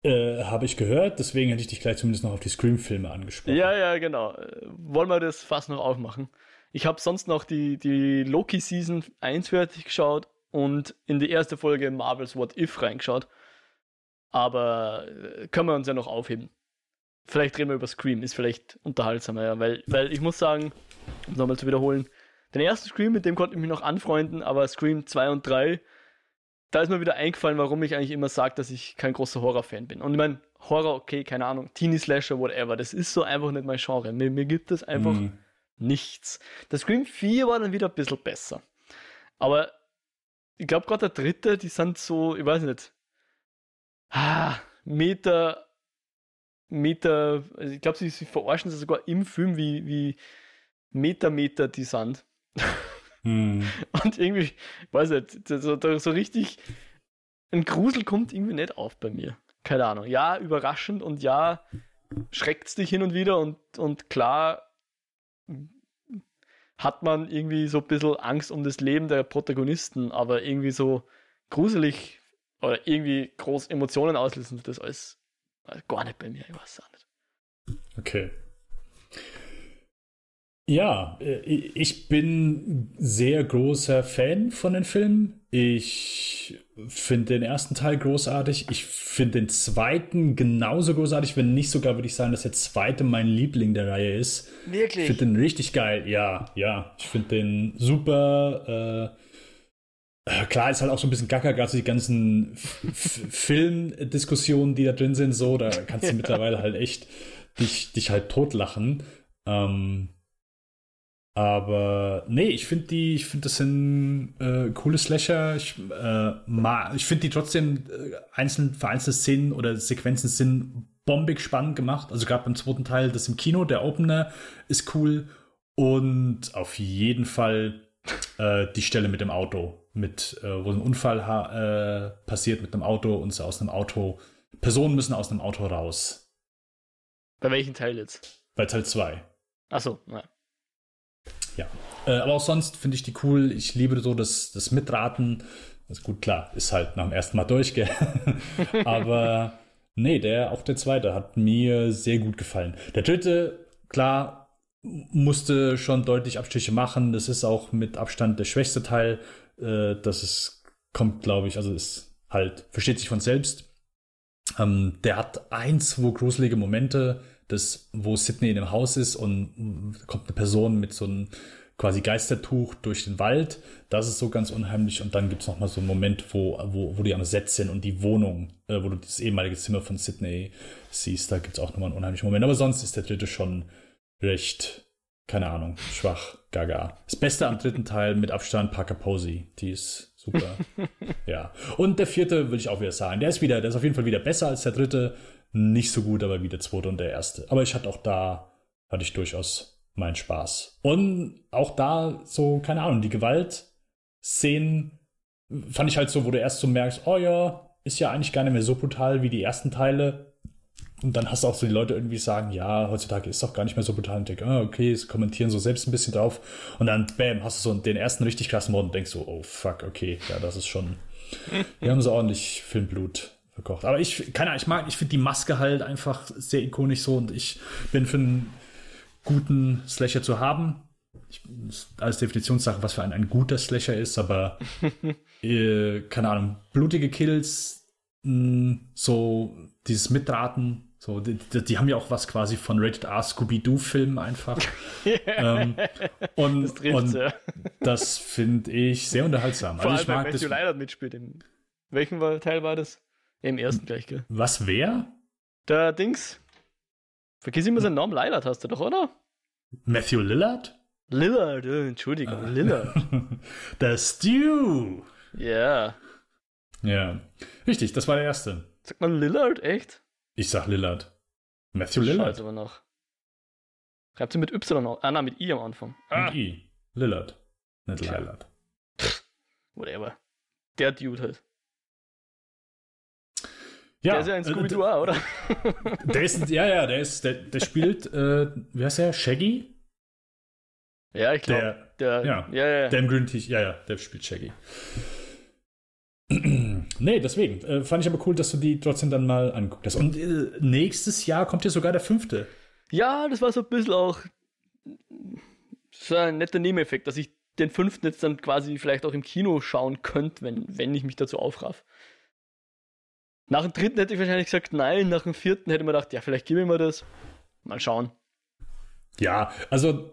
Äh, Habe ich gehört, deswegen hätte ich dich gleich zumindest noch auf die Scream-Filme angesprochen. Ja, ja, genau. Wollen wir das fast noch aufmachen? Ich habe sonst noch die, die Loki-Season 1 fertig geschaut und in die erste Folge Marvel's What If reingeschaut. Aber äh, können wir uns ja noch aufheben. Vielleicht reden wir über Scream, ist vielleicht unterhaltsamer, ja, weil, weil ich muss sagen, um nochmal zu wiederholen, den ersten Scream, mit dem konnte ich mich noch anfreunden, aber Scream 2 und 3 da ist mir wieder eingefallen, warum ich eigentlich immer sage, dass ich kein großer Horror-Fan bin. Und ich meine, Horror, okay, keine Ahnung, Teenie-Slasher, whatever, das ist so einfach nicht mein Genre. Mir, mir gibt es einfach mm. nichts. Das Scream 4 war dann wieder ein bisschen besser. Aber ich glaube gerade der dritte, die sind so, ich weiß nicht, ah, Meter, Meter, also ich glaube, sie, sie verarschen sie sogar im Film, wie, wie Meter, Meter die sind. Hm. Und irgendwie, weiß nicht, so, so richtig ein Grusel kommt irgendwie nicht auf bei mir. Keine Ahnung. Ja, überraschend und ja, schreckt es dich hin und wieder und, und klar hat man irgendwie so ein bisschen Angst um das Leben der Protagonisten, aber irgendwie so gruselig oder irgendwie groß Emotionen auslösen, das alles gar nicht bei mir, ich weiß auch nicht. Okay. Ja, äh, ich bin sehr großer Fan von den Filmen. Ich finde den ersten Teil großartig. Ich finde den zweiten genauso großartig, wenn nicht sogar, würde ich sagen, dass der zweite mein Liebling der Reihe ist. Wirklich? Ich finde den richtig geil. Ja, ja. Ich finde den super. Äh, äh, klar, ist halt auch so ein bisschen gacker, gerade so die ganzen Filmdiskussionen, die da drin sind, so, da kannst du mittlerweile halt echt dich, dich halt totlachen. Ähm, aber nee, ich finde die, ich finde das sind äh, coole Slasher. Ich, äh, ich finde die trotzdem äh, einzeln, vereinzelte Szenen oder Sequenzen sind bombig spannend gemacht. Also gerade beim zweiten Teil, das im Kino, der Opener ist cool. Und auf jeden Fall äh, die Stelle mit dem Auto, mit, äh, wo ein Unfall äh, passiert mit einem Auto und so aus einem Auto, Personen müssen aus einem Auto raus. Bei welchem Teil jetzt? Bei Teil 2. Achso, ja. Ja. Äh, aber auch sonst finde ich die cool. Ich liebe so das, das Mitraten. Das ist gut, klar, ist halt nach dem ersten Mal durch, gell? aber nee, der, auch der zweite hat mir sehr gut gefallen. Der dritte, klar, musste schon deutlich Abstriche machen. Das ist auch mit Abstand der schwächste Teil. Äh, das ist, kommt, glaube ich, also ist halt, versteht sich von selbst. Ähm, der hat ein, zwei gruselige Momente, das, wo Sydney in dem Haus ist und kommt eine Person mit so einem quasi Geistertuch durch den Wald. Das ist so ganz unheimlich. Und dann gibt es nochmal so einen Moment, wo, wo, wo die am Set sind und die Wohnung, äh, wo du das ehemalige Zimmer von Sydney siehst. Da gibt es auch nochmal einen unheimlichen Moment. Aber sonst ist der dritte schon recht, keine Ahnung, schwach, gaga. Das Beste am dritten Teil mit Abstand Parker Posey. Die ist super. ja. Und der vierte würde ich auch wieder sagen. Der ist wieder, der ist auf jeden Fall wieder besser als der dritte. Nicht so gut, aber wie der zweite und der erste. Aber ich hatte auch da, hatte ich durchaus meinen Spaß. Und auch da so, keine Ahnung, die Gewaltszenen fand ich halt so, wo du erst so merkst, oh ja, ist ja eigentlich gar nicht mehr so brutal wie die ersten Teile. Und dann hast du auch so die Leute irgendwie sagen, ja, heutzutage ist auch gar nicht mehr so brutal. Und denk, ah, okay, sie kommentieren so selbst ein bisschen drauf. Und dann, bam, hast du so den ersten richtig krassen Mord und denkst so, oh fuck, okay, ja, das ist schon. Wir haben so ordentlich Filmblut verkocht. Aber ich, keine Ahnung, ich mag, ich finde die Maske halt einfach sehr ikonisch so und ich bin für einen guten Slasher zu haben. Ich, als Definitionssache, was für ein, ein guter Slasher ist, aber äh, keine Ahnung, blutige Kills, mh, so dieses Mitraten, so, die, die, die, haben ja auch was quasi von Rated R Scooby-Doo-Filmen einfach. ähm, und das, und ja. das finde ich sehr unterhaltsam. Vor also ich allem, mag Matthew Lillard mitspielt. In welchem Teil war das? Im ersten gleich, gell? Was, wer? Der Dings. Vergiss immer seinen Namen. Lillard hast du doch, oder? Matthew Lillard? Lillard, äh, Entschuldigung, ah. Lillard. der Stew. Ja. Ja. Richtig, das war der erste. Sagt man Lillard, echt? Ich sag Lillard. Matthew Lillard. Scheiße aber noch. Schreibt sie mit Y noch. Ah, nein, mit I am Anfang. Ah. Mit I. Lillard. Nicht. Lillard. Whatever. Der Dude halt. Ja, der ist ja ein Scooby-Doo, äh, oder? Der ist, ja, ja, der ist, der, der spielt, äh, wie heißt der? Shaggy? Ja, ich glaube. Der, der, ja, ja, ja. Der im grünen T-Shirt, ja, ja, der spielt Shaggy. nee, deswegen. Äh, fand ich aber cool, dass du die trotzdem dann mal angeguckt hast. Und äh, nächstes Jahr kommt ja sogar der fünfte. Ja, das war so ein bisschen auch. War ein netter Nebeneffekt, dass ich den fünften jetzt dann quasi vielleicht auch im Kino schauen könnte, wenn, wenn ich mich dazu aufraff. Nach dem dritten hätte ich wahrscheinlich gesagt, nein. Nach dem vierten hätte man gedacht, ja, vielleicht ich mir das. Mal schauen. Ja, also,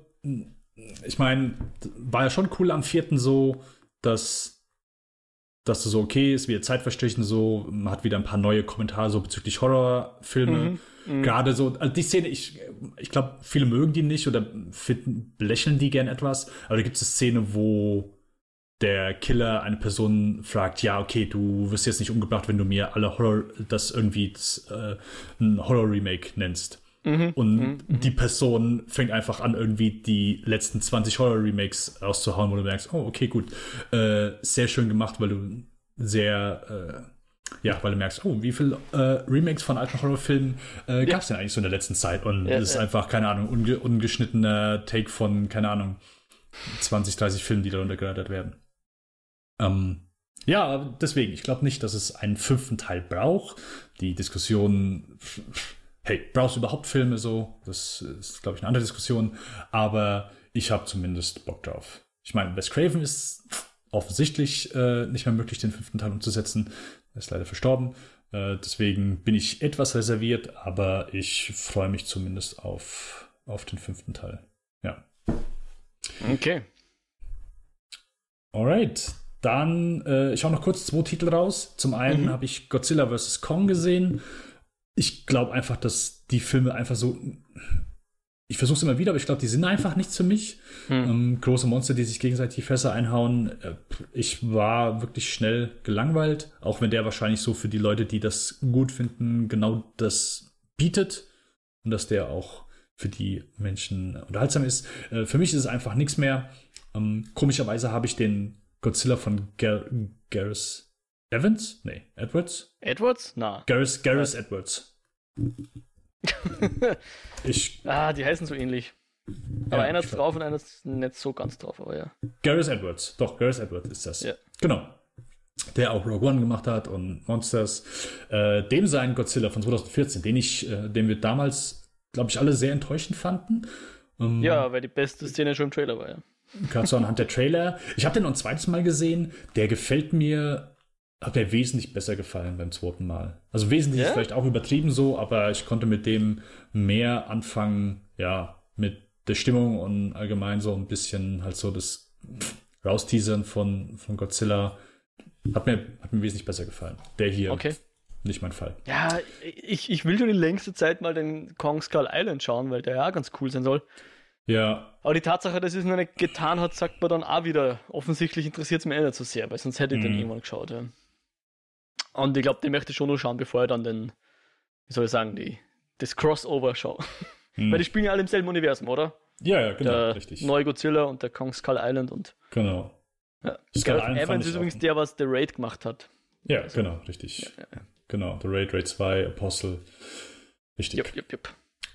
ich meine, war ja schon cool am vierten so, dass dass du so, okay, ist wieder Zeit verstrichen, so, man hat wieder ein paar neue Kommentare so bezüglich Horrorfilme. Mhm, mhm. Gerade so, also die Szene, ich, ich glaube, viele mögen die nicht oder finden, belächeln die gern etwas, aber da gibt es eine Szene, wo der Killer eine Person fragt, ja, okay, du wirst jetzt nicht umgebracht, wenn du mir alle Horror, das irgendwie das, äh, ein Horror-Remake nennst. Mhm, und mhm, die Person fängt einfach an, irgendwie die letzten 20 Horror-Remakes auszuhauen, wo du merkst, oh, okay, gut, äh, sehr schön gemacht, weil du sehr, äh, ja, weil du merkst, oh, wie viele äh, Remakes von alten Horrorfilmen äh, gab es denn eigentlich so in der letzten Zeit? Und ja, das ist ja. einfach, keine Ahnung, unge ungeschnittener Take von, keine Ahnung, 20, 30 Filmen, die darunter geradert werden. Ähm, ja, deswegen, ich glaube nicht, dass es einen fünften Teil braucht. Die Diskussion, hey, brauchst du überhaupt Filme so? Das ist, glaube ich, eine andere Diskussion. Aber ich habe zumindest Bock drauf. Ich meine, Wes Craven ist offensichtlich äh, nicht mehr möglich, den fünften Teil umzusetzen. Er ist leider verstorben. Äh, deswegen bin ich etwas reserviert, aber ich freue mich zumindest auf, auf den fünften Teil. Ja. Okay. Alright, dann, äh, ich hau noch kurz zwei Titel raus. Zum einen mhm. habe ich Godzilla vs. Kong gesehen. Ich glaube einfach, dass die Filme einfach so. Ich versuche es immer wieder, aber ich glaube, die sind einfach nichts für mich. Mhm. Ähm, große Monster, die sich gegenseitig die Fässer einhauen. Äh, ich war wirklich schnell gelangweilt, auch wenn der wahrscheinlich so für die Leute, die das gut finden, genau das bietet. Und dass der auch für die Menschen unterhaltsam ist. Äh, für mich ist es einfach nichts mehr. Ähm, komischerweise habe ich den Godzilla von Gar Gareth Evans? Nee, Edwards? Edwards? Na. Gareth, Gareth Edwards. ich. Ah, die heißen so ähnlich. Aber ja, einer ist drauf und einer ist nicht so ganz drauf, aber ja. Gareth Edwards, doch, Gareth Edwards ist das. Ja. Genau. Der auch Rogue One gemacht hat und Monsters. Äh, dem sein Godzilla von 2014, den ich, äh, den wir damals, glaube ich, alle sehr enttäuschend fanden. Ähm, ja, weil die beste Szene schon im Trailer war, ja. Gerade so anhand der Trailer. Ich habe den noch ein zweites Mal gesehen. Der gefällt mir, hat mir wesentlich besser gefallen beim zweiten Mal. Also wesentlich yeah? vielleicht auch übertrieben so, aber ich konnte mit dem mehr anfangen, ja, mit der Stimmung und allgemein so ein bisschen halt so das Rausteasern von, von Godzilla. Hat mir, hat mir wesentlich besser gefallen. Der hier. Okay. Nicht mein Fall. Ja, ich, ich will schon in längster Zeit mal den Kong Skull Island schauen, weil der ja ganz cool sein soll. Ja. Aber die Tatsache, dass es noch nicht getan hat, sagt man dann auch wieder, offensichtlich interessiert es mich eh nicht so sehr, weil sonst hätte ich mhm. den irgendwann geschaut. Ja. Und ich glaube, die möchte ich schon noch schauen, bevor ich dann den, wie soll ich sagen, die, das Crossover schaue. Mhm. Weil die spielen ja alle im selben Universum, oder? Ja, ja, genau, der richtig. Neue Godzilla und der Kong Skull Island und. Genau. Ja. Skull Gareth Evans ist übrigens der, was The Raid gemacht hat. Ja, also, genau, richtig. Ja, ja, genau, The Raid, Raid 2, Apostle. Richtig. Jupp, jupp, jupp.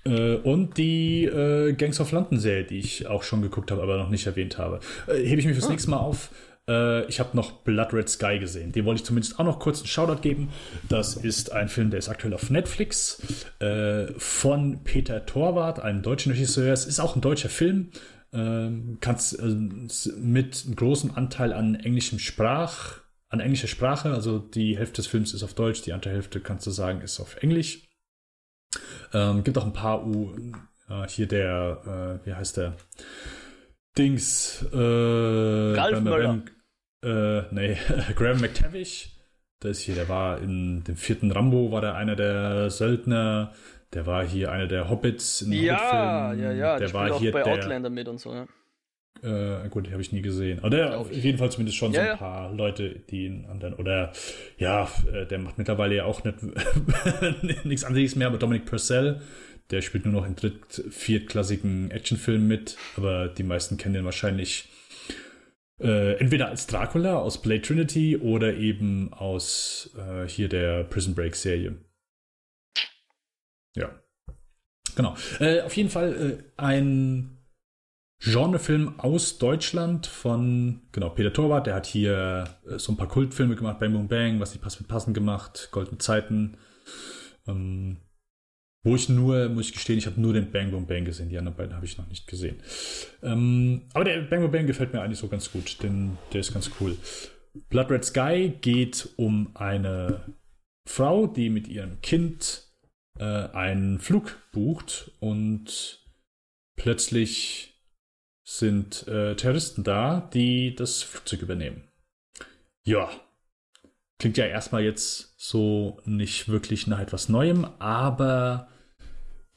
Äh, und die äh, Gangs of London Serie, die ich auch schon geguckt habe, aber noch nicht erwähnt habe. Äh, hebe ich mich fürs ah. nächste Mal auf. Äh, ich habe noch Blood Red Sky gesehen. Den wollte ich zumindest auch noch kurz einen Shoutout geben. Das ist ein Film, der ist aktuell auf Netflix äh, von Peter Torwart, einem deutschen Regisseur. Es ist auch ein deutscher Film. Ähm, kannst mit einem großen Anteil an englischem Sprach, an englischer Sprache, also die Hälfte des Films ist auf Deutsch, die andere Hälfte kannst du sagen ist auf Englisch. Ähm, gibt auch ein paar U. Äh, hier der, äh, wie heißt der? Dings. Äh, Ralf Möller. Äh, nee, Graham McTavish. Der ist hier, der war in dem vierten Rambo, war der einer der Söldner. Der war hier einer der Hobbits in Ja, ja, ja. Der war hier bei der, Outlander mit und so, ja. Äh, gut, die habe ich nie gesehen. Aber der auf jeden Fall zumindest schon ja, so ein paar Leute, die ihn anderen. Oder ja, äh, der macht mittlerweile ja auch nicht, nichts anderes mehr, aber Dominic Purcell, der spielt nur noch in dritt-, viertklassigen Actionfilmen mit. Aber die meisten kennen den wahrscheinlich äh, entweder als Dracula aus Blade Trinity oder eben aus äh, hier der Prison Break Serie. Ja. Genau. Äh, auf jeden Fall äh, ein Genrefilm aus Deutschland von, genau, Peter Torwart, der hat hier äh, so ein paar Kultfilme gemacht, Bang Boom Bang, was nicht passt mit passend gemacht, Goldene Zeiten. Ähm, wo ich nur, muss ich gestehen, ich habe nur den Bang Boom Bang gesehen, die anderen beiden habe ich noch nicht gesehen. Ähm, aber der Bang Boom Bang gefällt mir eigentlich so ganz gut, denn der ist ganz cool. Blood Red Sky geht um eine Frau, die mit ihrem Kind äh, einen Flug bucht und plötzlich sind äh, Terroristen da, die das Flugzeug übernehmen. Ja, klingt ja erstmal jetzt so nicht wirklich nach etwas Neuem, aber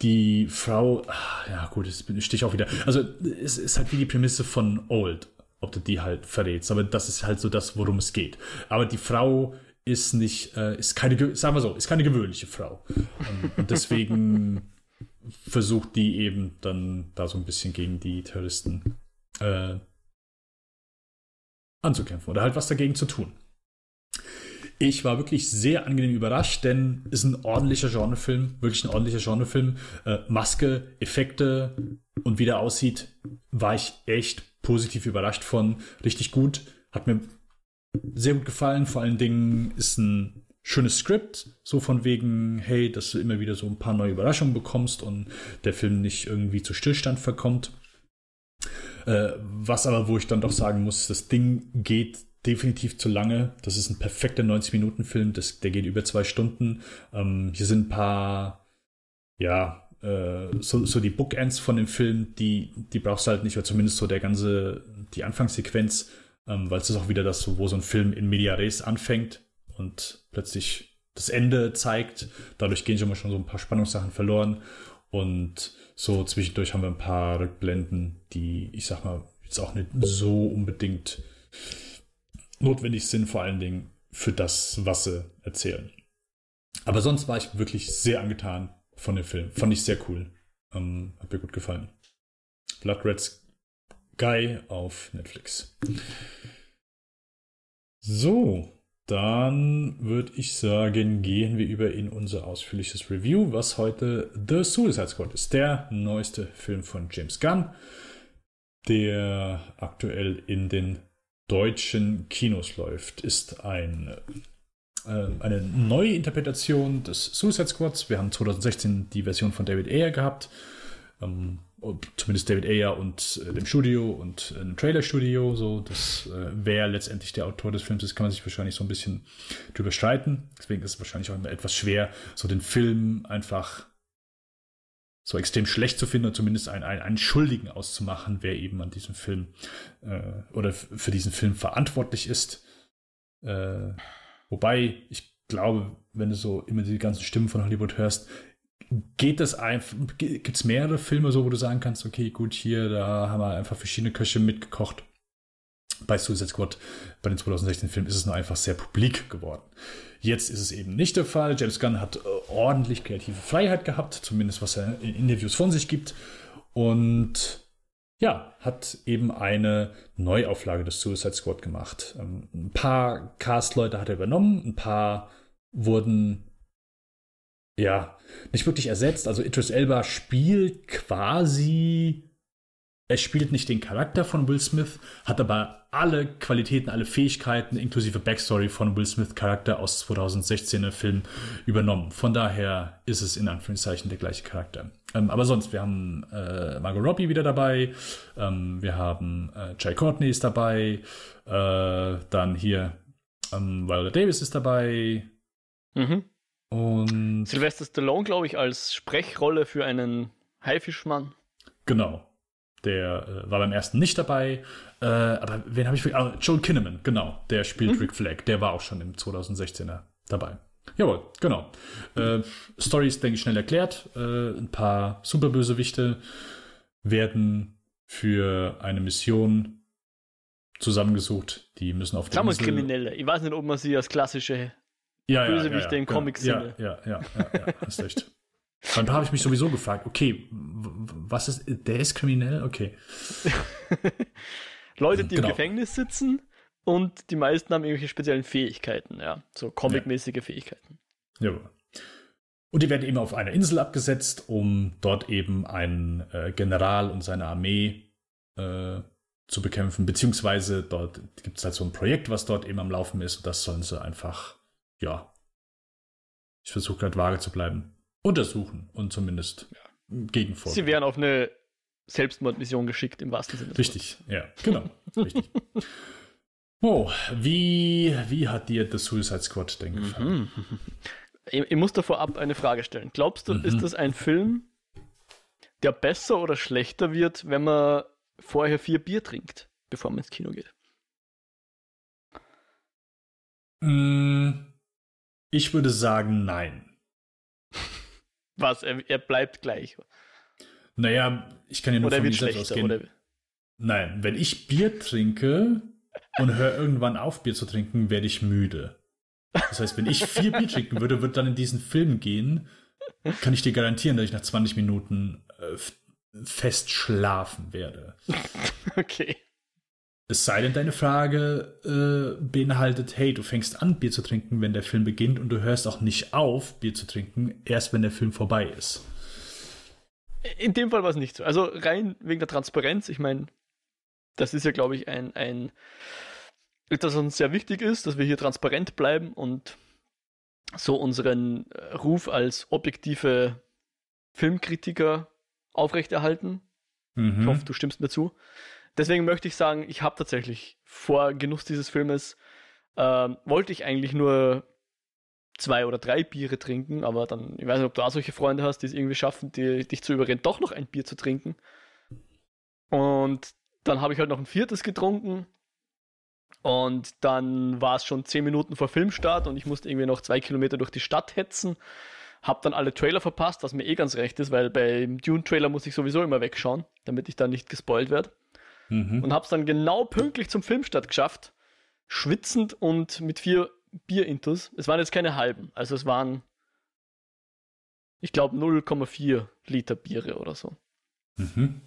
die Frau, ach, ja gut, jetzt stehe ich auch wieder. Also es ist halt wie die Prämisse von Old, ob du die halt verrätst, aber das ist halt so das, worum es geht. Aber die Frau ist nicht, äh, ist keine, sagen wir so, ist keine gewöhnliche Frau. Und deswegen versucht die eben dann da so ein bisschen gegen die Terroristen äh, anzukämpfen oder halt was dagegen zu tun. Ich war wirklich sehr angenehm überrascht, denn es ist ein ordentlicher Genrefilm, wirklich ein ordentlicher Genrefilm. Äh, Maske, Effekte und wie der aussieht, war ich echt positiv überrascht von. Richtig gut, hat mir sehr gut gefallen. Vor allen Dingen ist ein schönes Skript, so von wegen, hey, dass du immer wieder so ein paar neue Überraschungen bekommst und der Film nicht irgendwie zu Stillstand verkommt. Äh, was aber, wo ich dann doch sagen muss, das Ding geht definitiv zu lange. Das ist ein perfekter 90-Minuten-Film, der geht über zwei Stunden. Ähm, hier sind ein paar, ja, äh, so, so die Bookends von dem Film, die, die brauchst du halt nicht, oder zumindest so der ganze, die Anfangssequenz, ähm, weil es ist auch wieder das, wo so ein Film in Media Res anfängt und plötzlich das Ende zeigt. Dadurch gehen schon mal schon so ein paar Spannungssachen verloren. Und so zwischendurch haben wir ein paar Rückblenden, die, ich sag mal, jetzt auch nicht so unbedingt notwendig sind, vor allen Dingen für das, was sie erzählen. Aber sonst war ich wirklich sehr angetan von dem Film. Fand ich sehr cool. Ähm, hat mir gut gefallen. Blood Red Guy auf Netflix. So, dann würde ich sagen, gehen wir über in unser ausführliches Review, was heute The Suicide Squad ist. Der neueste Film von James Gunn, der aktuell in den deutschen Kinos läuft, ist ein, äh, eine neue Interpretation des Suicide Squads. Wir haben 2016 die Version von David Ayer gehabt. Ähm, zumindest David Ayer und äh, dem Studio und äh, einem Trailer-Studio. So, das äh, wer letztendlich der Autor des Films ist, kann man sich wahrscheinlich so ein bisschen drüber streiten. Deswegen ist es wahrscheinlich auch etwas schwer, so den Film einfach so extrem schlecht zu finden oder zumindest einen, einen, einen Schuldigen auszumachen, wer eben an diesem Film äh, oder für diesen Film verantwortlich ist. Äh, wobei, ich glaube, wenn du so immer die ganzen Stimmen von Hollywood hörst, geht das einfach, gibt es mehrere Filme so, wo du sagen kannst, okay, gut, hier, da haben wir einfach verschiedene Köche mitgekocht. Bei Suicide Squad, bei den 2016 Filmen, ist es nur einfach sehr publik geworden. Jetzt ist es eben nicht der Fall. James Gunn hat äh, ordentlich kreative Freiheit gehabt, zumindest was er in Interviews von sich gibt. Und ja, hat eben eine Neuauflage des Suicide Squad gemacht. Ähm, ein paar Cast-Leute hat er übernommen, ein paar wurden ja nicht wirklich ersetzt. Also Idris Elba spielt quasi er spielt nicht den Charakter von Will Smith, hat aber alle Qualitäten, alle Fähigkeiten inklusive Backstory von Will Smith Charakter aus 2016er Film übernommen. Von daher ist es in Anführungszeichen der gleiche Charakter. Ähm, aber sonst, wir haben äh, Margot Robbie wieder dabei, ähm, wir haben äh, Jay Courtney ist dabei, äh, dann hier ähm, Viola Davis ist dabei. Mhm. Und Sylvester Stallone, glaube ich, als Sprechrolle für einen Haifischmann. Genau. Der äh, war beim ersten nicht dabei. Äh, aber wen habe ich? Ah, Joel Kinnaman, genau. Der spielt mhm. Rick Flag. Der war auch schon im 2016er dabei. Jawohl, genau. Äh, Story ist, denke ich, schnell erklärt. Äh, ein paar Superbösewichte werden für eine Mission zusammengesucht. Die müssen auf der Insel... Kriminelle. Ich weiß nicht, ob man sie als klassische ja, Bösewichte ja, ja, im Comic ja, ja, ja, ja, ja, hast recht. Dann habe ich mich sowieso gefragt, okay, was ist, der ist kriminell? Okay. Leute, die genau. im Gefängnis sitzen und die meisten haben irgendwelche speziellen Fähigkeiten, ja, so comicmäßige ja. Fähigkeiten. Ja. Und die werden eben auf einer Insel abgesetzt, um dort eben einen äh, General und seine Armee äh, zu bekämpfen, beziehungsweise dort gibt es halt so ein Projekt, was dort eben am Laufen ist und das sollen sie einfach, ja, ich versuche gerade vage zu bleiben, untersuchen und zumindest ja. gegenvorgehen. Sie wären auf eine Selbstmordmission geschickt im wahrsten Sinne. Richtig, ja, genau. richtig. Oh, wie, wie hat dir The Suicide Squad denn gefallen? Mhm. Ich, ich, muss da vorab eine Frage stellen. Glaubst du, mhm. ist das ein Film, der besser oder schlechter wird, wenn man vorher vier Bier trinkt, bevor man ins Kino geht? Mm, ich würde sagen, nein. Was? Er, er bleibt gleich. Naja, ich kann ja nur oder von mir selbst ausgehen. Oder? Nein, wenn ich Bier trinke und höre irgendwann auf, Bier zu trinken, werde ich müde. Das heißt, wenn ich vier Bier trinken würde, würde dann in diesen Film gehen, kann ich dir garantieren, dass ich nach 20 Minuten äh, fest schlafen werde. Okay. Es sei denn, deine Frage äh, beinhaltet, hey, du fängst an, Bier zu trinken, wenn der Film beginnt und du hörst auch nicht auf, Bier zu trinken, erst wenn der Film vorbei ist. In dem Fall war es nicht so. Also rein wegen der Transparenz, ich meine, das ist ja, glaube ich, ein, ein, das uns sehr wichtig ist, dass wir hier transparent bleiben und so unseren äh, Ruf als objektive Filmkritiker aufrechterhalten. Mhm. Ich hoffe, du stimmst mir zu. Deswegen möchte ich sagen, ich habe tatsächlich vor Genuss dieses Filmes, ähm, wollte ich eigentlich nur zwei oder drei Biere trinken, aber dann, ich weiß nicht, ob du auch solche Freunde hast, die es irgendwie schaffen, die, dich zu überreden, doch noch ein Bier zu trinken. Und dann habe ich halt noch ein viertes getrunken. Und dann war es schon zehn Minuten vor Filmstart und ich musste irgendwie noch zwei Kilometer durch die Stadt hetzen. Hab dann alle Trailer verpasst, was mir eh ganz recht ist, weil beim Dune-Trailer muss ich sowieso immer wegschauen, damit ich dann nicht gespoilt werde mhm. und habe es dann genau pünktlich zum Filmstart geschafft, schwitzend und mit vier Bierintus. Es waren jetzt keine halben, also es waren, ich glaube, 0,4 Liter Biere oder so. Mhm.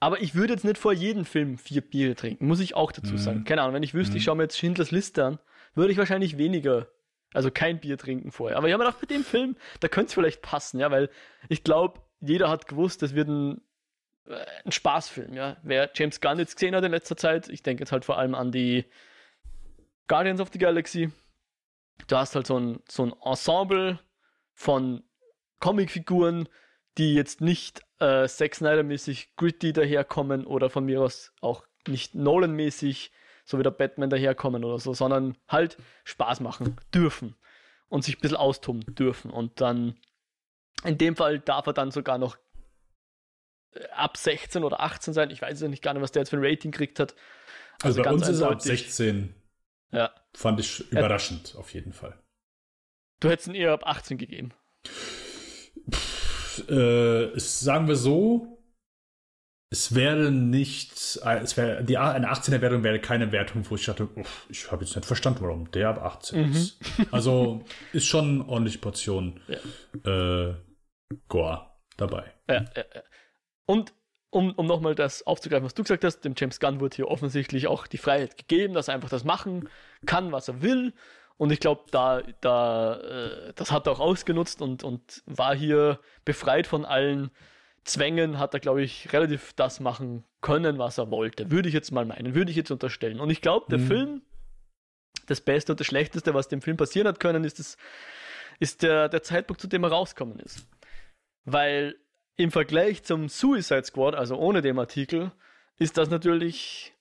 Aber ich würde jetzt nicht vor jedem Film vier Biere trinken, muss ich auch dazu mhm. sagen. Keine Ahnung, wenn ich wüsste, mhm. ich schaue mir jetzt Schindlers Liste an, würde ich wahrscheinlich weniger, also kein Bier trinken vorher. Aber ich habe mir gedacht, mit dem Film, da könnte es vielleicht passen, ja, weil ich glaube, jeder hat gewusst, es wird ein ein Spaßfilm, ja. Wer James Gunn jetzt gesehen hat in letzter Zeit, ich denke jetzt halt vor allem an die Guardians of the Galaxy. Du hast halt so ein, so ein Ensemble von Comicfiguren, die jetzt nicht äh, Zack Snyder-mäßig gritty daherkommen oder von mir aus auch nicht Nolan-mäßig, so wie der Batman daherkommen oder so, sondern halt Spaß machen dürfen und sich ein bisschen austoben dürfen. Und dann, in dem Fall darf er dann sogar noch ab 16 oder 18 sein. Ich weiß ja nicht gar nicht, was der jetzt für ein Rating gekriegt hat. Also, also bei uns ist er ab 16. Ja. Fand ich überraschend, ja. auf jeden Fall. Du hättest ihn eher ab 18 gegeben. Pff, äh, sagen wir so, es wäre nicht, äh, es wäre, die, eine 18er Wertung wäre keine Wertung, wo ich dachte, ich habe jetzt nicht verstanden, warum der ab 18 mhm. ist. Also ist schon eine ordentliche Portion ja. äh, Gore dabei. Ja, ja, ja. Und um, um nochmal das aufzugreifen, was du gesagt hast, dem James Gunn wurde hier offensichtlich auch die Freiheit gegeben, dass er einfach das machen kann, was er will. Und ich glaube, da, da, äh, das hat er auch ausgenutzt und, und war hier befreit von allen Zwängen, hat er, glaube ich, relativ das machen können, was er wollte. Würde ich jetzt mal meinen, würde ich jetzt unterstellen. Und ich glaube, der mhm. Film, das Beste und das Schlechteste, was dem Film passieren hat können, ist, das, ist der, der Zeitpunkt, zu dem er rauskommen ist. Weil im Vergleich zum Suicide Squad, also ohne dem Artikel, ist das natürlich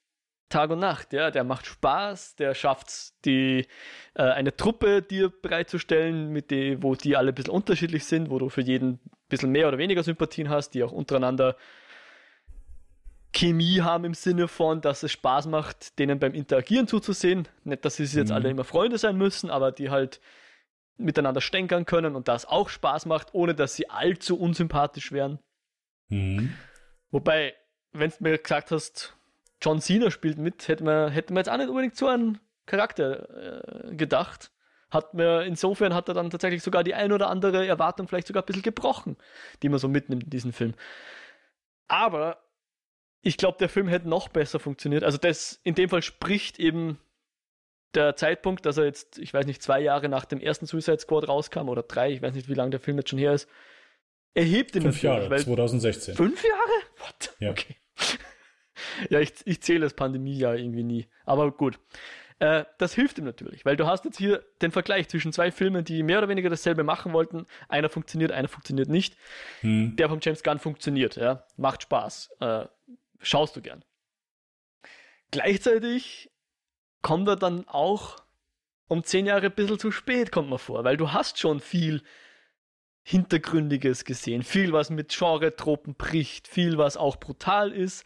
Tag und Nacht. Ja, der macht Spaß, der schafft die äh, eine Truppe dir bereitzustellen, mit die, wo die alle ein bisschen unterschiedlich sind, wo du für jeden ein bisschen mehr oder weniger Sympathien hast, die auch untereinander Chemie haben im Sinne von, dass es Spaß macht, denen beim Interagieren zuzusehen. Nicht, dass sie jetzt mhm. alle immer Freunde sein müssen, aber die halt miteinander stänkern können und das auch Spaß macht, ohne dass sie allzu unsympathisch wären. Mhm. Wobei, wenn du mir gesagt hast, John Cena spielt mit, hätte man, hätte man jetzt auch nicht unbedingt so einen Charakter äh, gedacht. Hat mir, insofern hat er dann tatsächlich sogar die ein oder andere Erwartung vielleicht sogar ein bisschen gebrochen, die man so mitnimmt in diesen Film. Aber ich glaube, der Film hätte noch besser funktioniert. Also das in dem Fall spricht eben der Zeitpunkt, dass er jetzt, ich weiß nicht, zwei Jahre nach dem ersten Suicide Squad rauskam oder drei, ich weiß nicht, wie lange der Film jetzt schon her ist, erhebt ihn Fünf Jahre, weil, 2016. Fünf Jahre? What? Ja. Okay. ja, ich, ich zähle das Pandemiejahr irgendwie nie. Aber gut. Äh, das hilft ihm natürlich, weil du hast jetzt hier den Vergleich zwischen zwei Filmen, die mehr oder weniger dasselbe machen wollten. Einer funktioniert, einer funktioniert nicht. Hm. Der von James Gunn funktioniert, ja. Macht Spaß. Äh, schaust du gern. Gleichzeitig kommt er dann auch um zehn Jahre ein bisschen zu spät, kommt man vor, weil du hast schon viel Hintergründiges gesehen, viel, was mit Genre-Tropen bricht, viel, was auch brutal ist.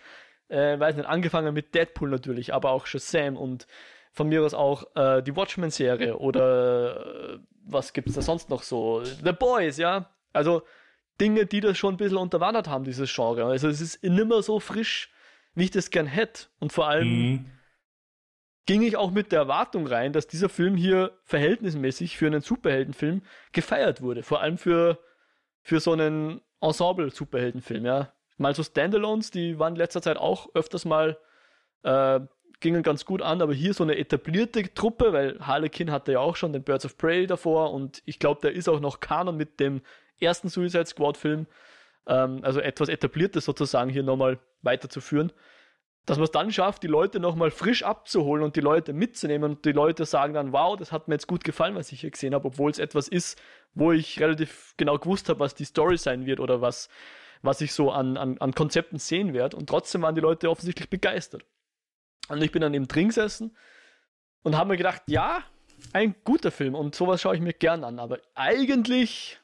Äh, weiß nicht, angefangen mit Deadpool natürlich, aber auch Shazam und von mir aus auch äh, die Watchmen-Serie oder äh, was es da sonst noch so? The Boys, ja. Also Dinge, die das schon ein bisschen unterwandert haben, dieses Genre. Also es ist nimmer so frisch, wie ich das gern hätte. Und vor allem mhm ging ich auch mit der Erwartung rein, dass dieser Film hier verhältnismäßig für einen Superheldenfilm gefeiert wurde. Vor allem für, für so einen Ensemble-Superheldenfilm, ja. Mal so Standalones, die waren in letzter Zeit auch öfters mal, äh, gingen ganz gut an, aber hier so eine etablierte Truppe, weil Harlequin hatte ja auch schon den Birds of Prey davor und ich glaube, der ist auch noch Kanon mit dem ersten Suicide Squad-Film. Ähm, also etwas Etabliertes sozusagen hier nochmal weiterzuführen dass man es dann schafft, die Leute nochmal frisch abzuholen und die Leute mitzunehmen und die Leute sagen dann, wow, das hat mir jetzt gut gefallen, was ich hier gesehen habe, obwohl es etwas ist, wo ich relativ genau gewusst habe, was die Story sein wird oder was, was ich so an, an, an Konzepten sehen werde. Und trotzdem waren die Leute offensichtlich begeistert. Und ich bin dann eben drin gesessen und habe mir gedacht, ja, ein guter Film und sowas schaue ich mir gern an, aber eigentlich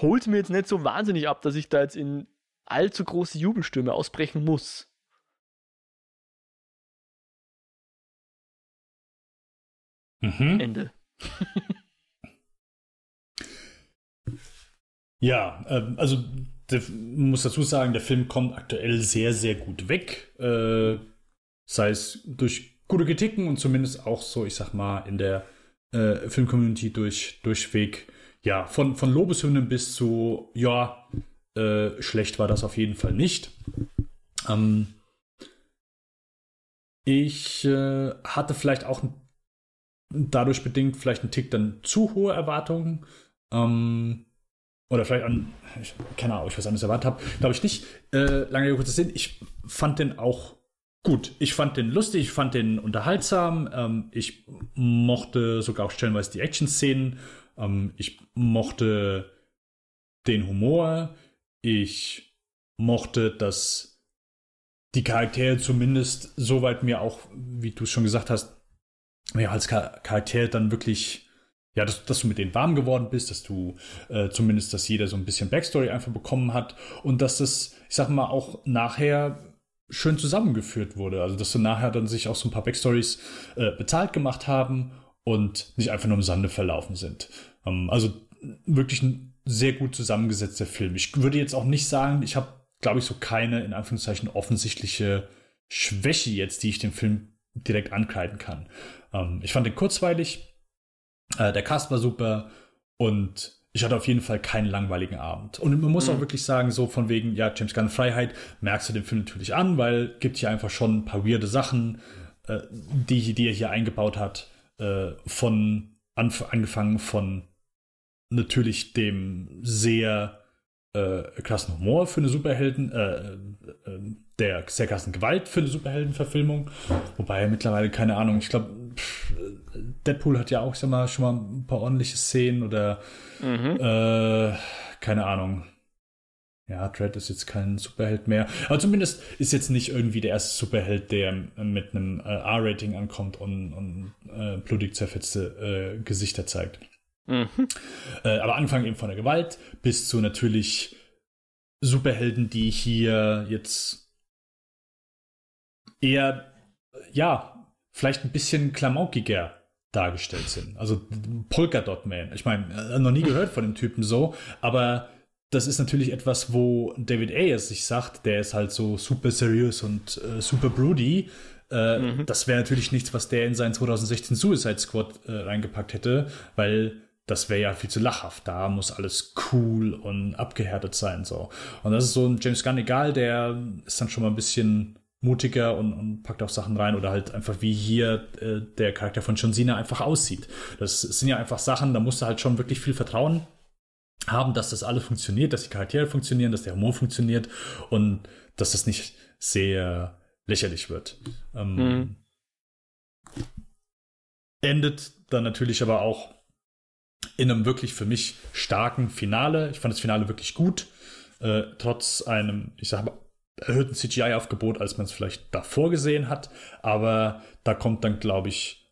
holt es mir jetzt nicht so wahnsinnig ab, dass ich da jetzt in allzu große Jubelstürme ausbrechen muss. Mhm. Ende. ja, äh, also der, muss dazu sagen, der Film kommt aktuell sehr, sehr gut weg. Äh, sei es durch gute Kritiken und zumindest auch so, ich sag mal, in der äh, Filmcommunity durch, durchweg, ja, von, von Lobeshymnen bis zu, ja, äh, schlecht war das auf jeden Fall nicht. Ähm, ich äh, hatte vielleicht auch ein dadurch bedingt vielleicht ein Tick dann zu hohe Erwartungen. Ähm, oder vielleicht an, ich, keine Ahnung, ich was anderes erwartet habe. Glaube ich nicht. Äh, lange kurzer Sinn, ich fand den auch gut. Ich fand den lustig, ich fand den unterhaltsam. Ähm, ich mochte sogar auch stellenweise die Action-Szenen. Ähm, ich mochte den Humor. Ich mochte, dass die Charaktere zumindest soweit mir auch, wie du es schon gesagt hast, mir als Charakter dann wirklich, ja, dass, dass, du mit denen warm geworden bist, dass du äh, zumindest, dass jeder so ein bisschen Backstory einfach bekommen hat und dass das, ich sag mal, auch nachher schön zusammengeführt wurde. Also, dass du nachher dann sich auch so ein paar Backstories äh, bezahlt gemacht haben und nicht einfach nur im Sande verlaufen sind. Ähm, also wirklich ein sehr gut zusammengesetzter Film. Ich würde jetzt auch nicht sagen, ich habe, glaube ich, so keine, in Anführungszeichen, offensichtliche Schwäche jetzt, die ich dem Film direkt ankreiden kann. Ähm, ich fand den kurzweilig, äh, der Cast war super und ich hatte auf jeden Fall keinen langweiligen Abend. Und man muss mhm. auch wirklich sagen, so von wegen, ja, James Gunn Freiheit, merkst du den Film natürlich an, weil gibt hier einfach schon ein paar weirde Sachen, äh, die, die er hier eingebaut hat, äh, von angefangen von natürlich dem sehr äh, krassen Humor für eine Superhelden, äh, äh, der sehr krassen Gewalt für eine Superheldenverfilmung. Wobei mittlerweile, keine Ahnung, ich glaube, Deadpool hat ja auch sag mal, schon mal ein paar ordentliche Szenen oder mhm. äh, keine Ahnung. Ja, Dread ist jetzt kein Superheld mehr. Aber zumindest ist jetzt nicht irgendwie der erste Superheld, der mit einem äh, R-Rating ankommt und, und äh, blutig zerfetzte äh, Gesichter zeigt. Mhm. Äh, aber angefangen eben von der Gewalt bis zu natürlich Superhelden, die hier jetzt eher, ja, vielleicht ein bisschen klamaukiger dargestellt sind. Also Polka Dot Man. Ich meine, äh, noch nie gehört von dem Typen so, aber das ist natürlich etwas, wo David Ayers sich sagt, der ist halt so super seriös und äh, super broody. Äh, mhm. Das wäre natürlich nichts, was der in seinen 2016 Suicide Squad äh, reingepackt hätte, weil das wäre ja viel zu lachhaft. Da muss alles cool und abgehärtet sein. So. Und das ist so ein James Gunn, egal, der ist dann schon mal ein bisschen mutiger und, und packt auch Sachen rein oder halt einfach wie hier äh, der Charakter von John Cena einfach aussieht. Das sind ja einfach Sachen, da musst du halt schon wirklich viel Vertrauen haben, dass das alles funktioniert, dass die Charaktere funktionieren, dass der Humor funktioniert und dass das nicht sehr lächerlich wird. Ähm, mhm. Endet dann natürlich aber auch in einem wirklich für mich starken Finale. Ich fand das Finale wirklich gut, äh, trotz einem, ich sag mal, erhöhten CGI-Aufgebot, als man es vielleicht davor gesehen hat. Aber da kommt dann, glaube ich,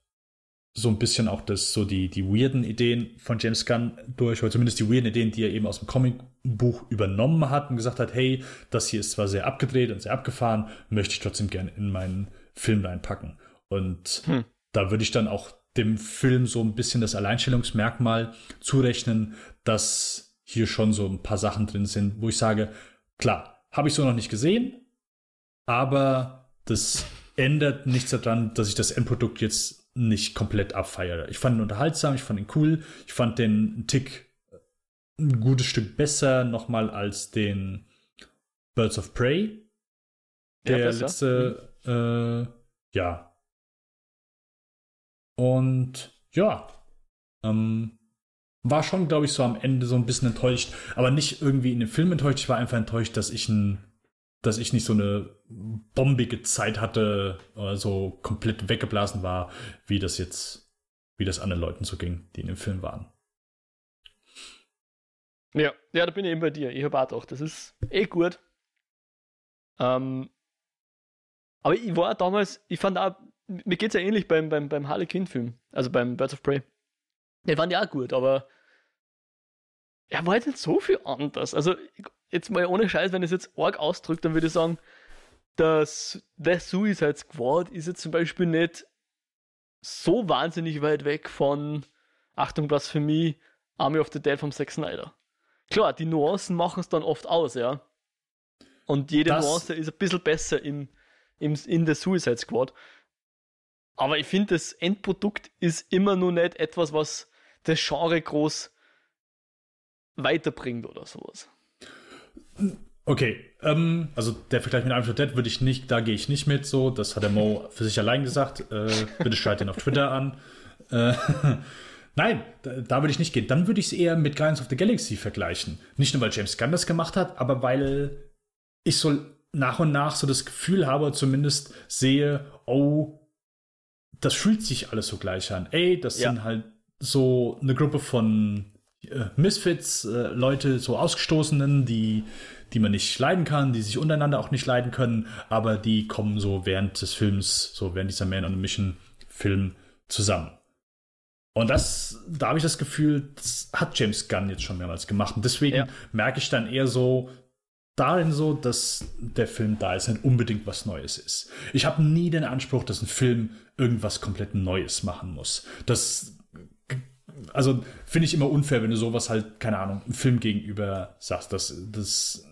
so ein bisschen auch das, so die, die weirden Ideen von James Gunn durch, oder zumindest die weirden Ideen, die er eben aus dem Comicbuch übernommen hat und gesagt hat, hey, das hier ist zwar sehr abgedreht und sehr abgefahren, möchte ich trotzdem gerne in meinen Film reinpacken. Und hm. da würde ich dann auch dem Film so ein bisschen das Alleinstellungsmerkmal zurechnen, dass hier schon so ein paar Sachen drin sind, wo ich sage, klar, habe ich so noch nicht gesehen, aber das ändert nichts daran, dass ich das Endprodukt jetzt nicht komplett abfeiere. Ich fand ihn unterhaltsam, ich fand ihn cool, ich fand den Tick ein gutes Stück besser nochmal als den Birds of Prey. Der ja, letzte, äh, ja, und ja, ähm, war schon, glaube ich, so am Ende so ein bisschen enttäuscht, aber nicht irgendwie in dem Film enttäuscht. Ich war einfach enttäuscht, dass ich ein, dass ich nicht so eine bombige Zeit hatte oder so komplett weggeblasen war, wie das jetzt, wie das anderen Leuten so ging, die in dem Film waren. Ja, ja, da bin ich eben bei dir. Ich habe auch das ist eh gut. Ähm, aber ich war damals, ich fand auch mir geht es ja ähnlich beim, beim, beim Harlequin-Film, also beim Birds of Prey. Der fand ja auch gut, aber er war jetzt nicht so viel anders. Also, jetzt mal ohne Scheiß, wenn ich es jetzt arg ausdrückt, dann würde ich sagen, dass The Suicide Squad ist jetzt zum Beispiel nicht so wahnsinnig weit weg von Achtung, Blasphemie, Army of the Dead vom Zack Snyder. Klar, die Nuancen machen es dann oft aus, ja. Und jede das Nuance ist ein bisschen besser im, im, in der Suicide Squad. Aber ich finde, das Endprodukt ist immer nur nicht etwas, was das Genre groß weiterbringt oder sowas. Okay, ähm, also der Vergleich mit Army Dead würde ich nicht, da gehe ich nicht mit so. Das hat der Mo für sich allein gesagt. Äh, bitte schreibt ihn auf Twitter an. Äh, Nein, da, da, würde ich nicht gehen. Dann würde ich es eher mit Guardians of the Galaxy vergleichen. Nicht nur, weil James Gunn das gemacht hat, aber weil ich so nach und nach so das Gefühl habe, zumindest sehe, oh, das fühlt sich alles so gleich an. Ey, das ja. sind halt so eine Gruppe von äh, Misfits, äh, Leute, so Ausgestoßenen, die, die man nicht leiden kann, die sich untereinander auch nicht leiden können, aber die kommen so während des Films, so während dieser Man on a Mission Film zusammen. Und das, da habe ich das Gefühl, das hat James Gunn jetzt schon mehrmals gemacht. Und deswegen ja. merke ich dann eher so darin so, dass der Film da ist, nicht unbedingt was Neues ist. Ich habe nie den Anspruch, dass ein Film irgendwas komplett Neues machen muss. Das, also finde ich immer unfair, wenn du sowas halt, keine Ahnung, einem Film gegenüber sagst. Das, das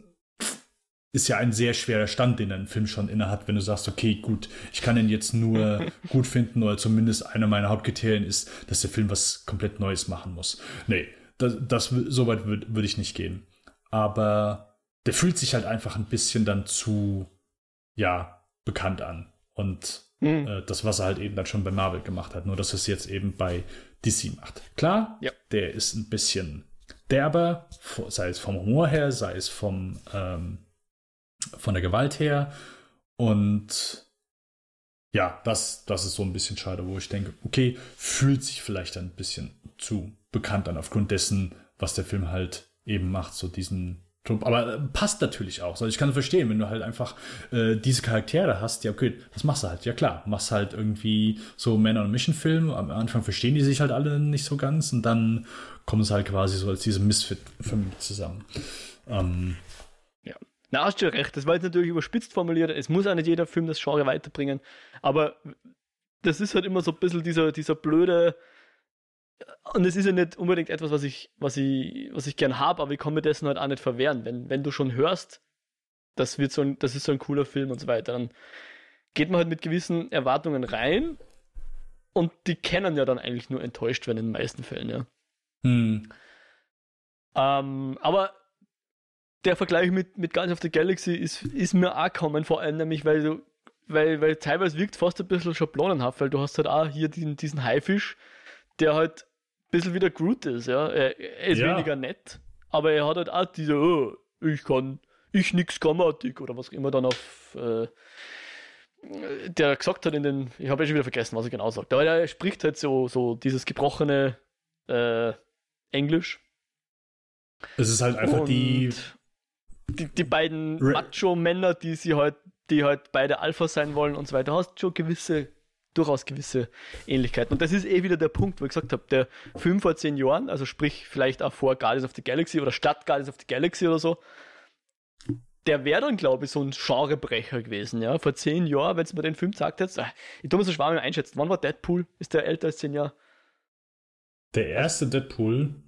ist ja ein sehr schwerer Stand, den ein Film schon innehat, wenn du sagst, okay, gut, ich kann ihn jetzt nur gut finden oder zumindest einer meiner Hauptkriterien ist, dass der Film was komplett Neues machen muss. Nee, das, das so weit würde würd ich nicht gehen. Aber der fühlt sich halt einfach ein bisschen dann zu, ja, bekannt an. Und mhm. äh, das, was er halt eben dann schon bei Marvel gemacht hat, nur dass es jetzt eben bei DC macht. Klar, ja. der ist ein bisschen derber, sei es vom Humor her, sei es vom ähm, von der Gewalt her. Und ja, das, das ist so ein bisschen schade, wo ich denke, okay, fühlt sich vielleicht ein bisschen zu bekannt an, aufgrund dessen, was der Film halt eben macht, so diesen. Aber äh, passt natürlich auch. Also ich kann verstehen, wenn du halt einfach äh, diese Charaktere hast, ja, okay, das machst du halt, ja klar. Machst halt irgendwie so Männer- und Mission-Film. Am Anfang verstehen die sich halt alle nicht so ganz und dann kommen sie halt quasi so als diese Misfit-Familie zusammen. Ähm, na, hast du recht, das war jetzt natürlich überspitzt formuliert. Es muss auch nicht jeder Film das Genre weiterbringen. Aber das ist halt immer so ein bisschen dieser, dieser blöde. Und es ist ja nicht unbedingt etwas, was ich, was ich, was ich gern habe, aber ich kann mir dessen halt auch nicht verwehren. Wenn, wenn du schon hörst, das, wird so ein, das ist so ein cooler Film und so weiter, dann geht man halt mit gewissen Erwartungen rein und die kennen ja dann eigentlich nur enttäuscht werden in den meisten Fällen, ja. Hm. Ähm, aber der Vergleich mit, mit Guardians of the Galaxy ist, ist mir auch gekommen, vor allem nämlich, weil du, weil, weil teilweise wirkt fast ein bisschen schablonenhaft, weil du hast halt auch hier diesen, diesen Haifisch, der halt bisschen wie der Groot ist, ja. Er, er ist ja. weniger nett, aber er hat halt auch diese, oh, ich kann, ich nix Grammatik oder was immer dann auf, äh, der gesagt hat in den, ich habe ja schon wieder vergessen, was er genau sagt, aber er spricht halt so, so dieses gebrochene äh, Englisch. Es ist halt einfach die die, die beiden Macho-Männer, die sie halt, die halt beide Alpha sein wollen und so weiter, hast schon gewisse, durchaus gewisse Ähnlichkeiten. Und das ist eh wieder der Punkt, wo ich gesagt habe, der Film vor zehn Jahren, also sprich vielleicht auch vor Guardians of the Galaxy oder statt Guardians of the Galaxy oder so, der wäre dann, glaube ich, so ein Genrebrecher gewesen, ja. Vor zehn Jahren, wenn es mir den Film gesagt hätte, ich tue mir so schwer einschätzen. Wann war Deadpool? Ist der älter als zehn Jahre? Der erste Deadpool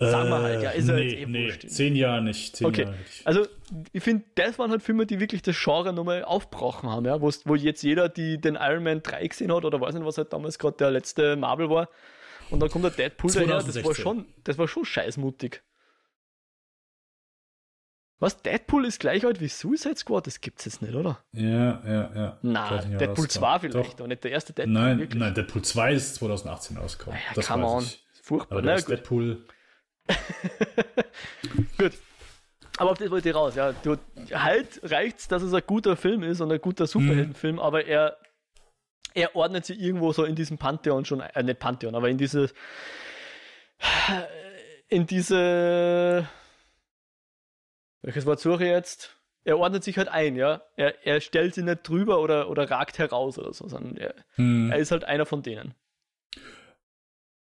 Sagen wir halt, ja, ist äh, nee, jetzt eh nee, wurscht. Zehn Jahre nicht. Zehn okay. Jahre nicht. Also, ich finde, das waren halt Filme, die wirklich das Genre nochmal aufgebrochen haben, ja, wo jetzt jeder, die den Iron Man 3 gesehen hat, oder weiß nicht, was halt damals gerade der letzte Marvel war, und dann kommt der Deadpool daher, das war schon, das war schon scheißmutig. Was? Deadpool ist gleich alt wie Suicide Squad? Das gibt's jetzt nicht, oder? Ja, ja, ja. Nein, Deadpool 2 vielleicht, aber nicht der erste Deadpool. Nein, nein, Deadpool 2 ist 2018 rausgekommen. Ja, das come on. Ich. Furchtbar. Aber der Deadpool Gut. Aber auf das wollte ich raus. Ja, du, halt reicht's, dass es ein guter Film ist und ein guter Superheldenfilm, mhm. aber er, er ordnet sich irgendwo so in diesem Pantheon schon, äh, nicht Pantheon, aber in diese, in diese, welches Wort suche ich jetzt? Er ordnet sich halt ein, ja. Er, er stellt sich nicht drüber oder, oder ragt heraus oder so, sondern er, mhm. er ist halt einer von denen.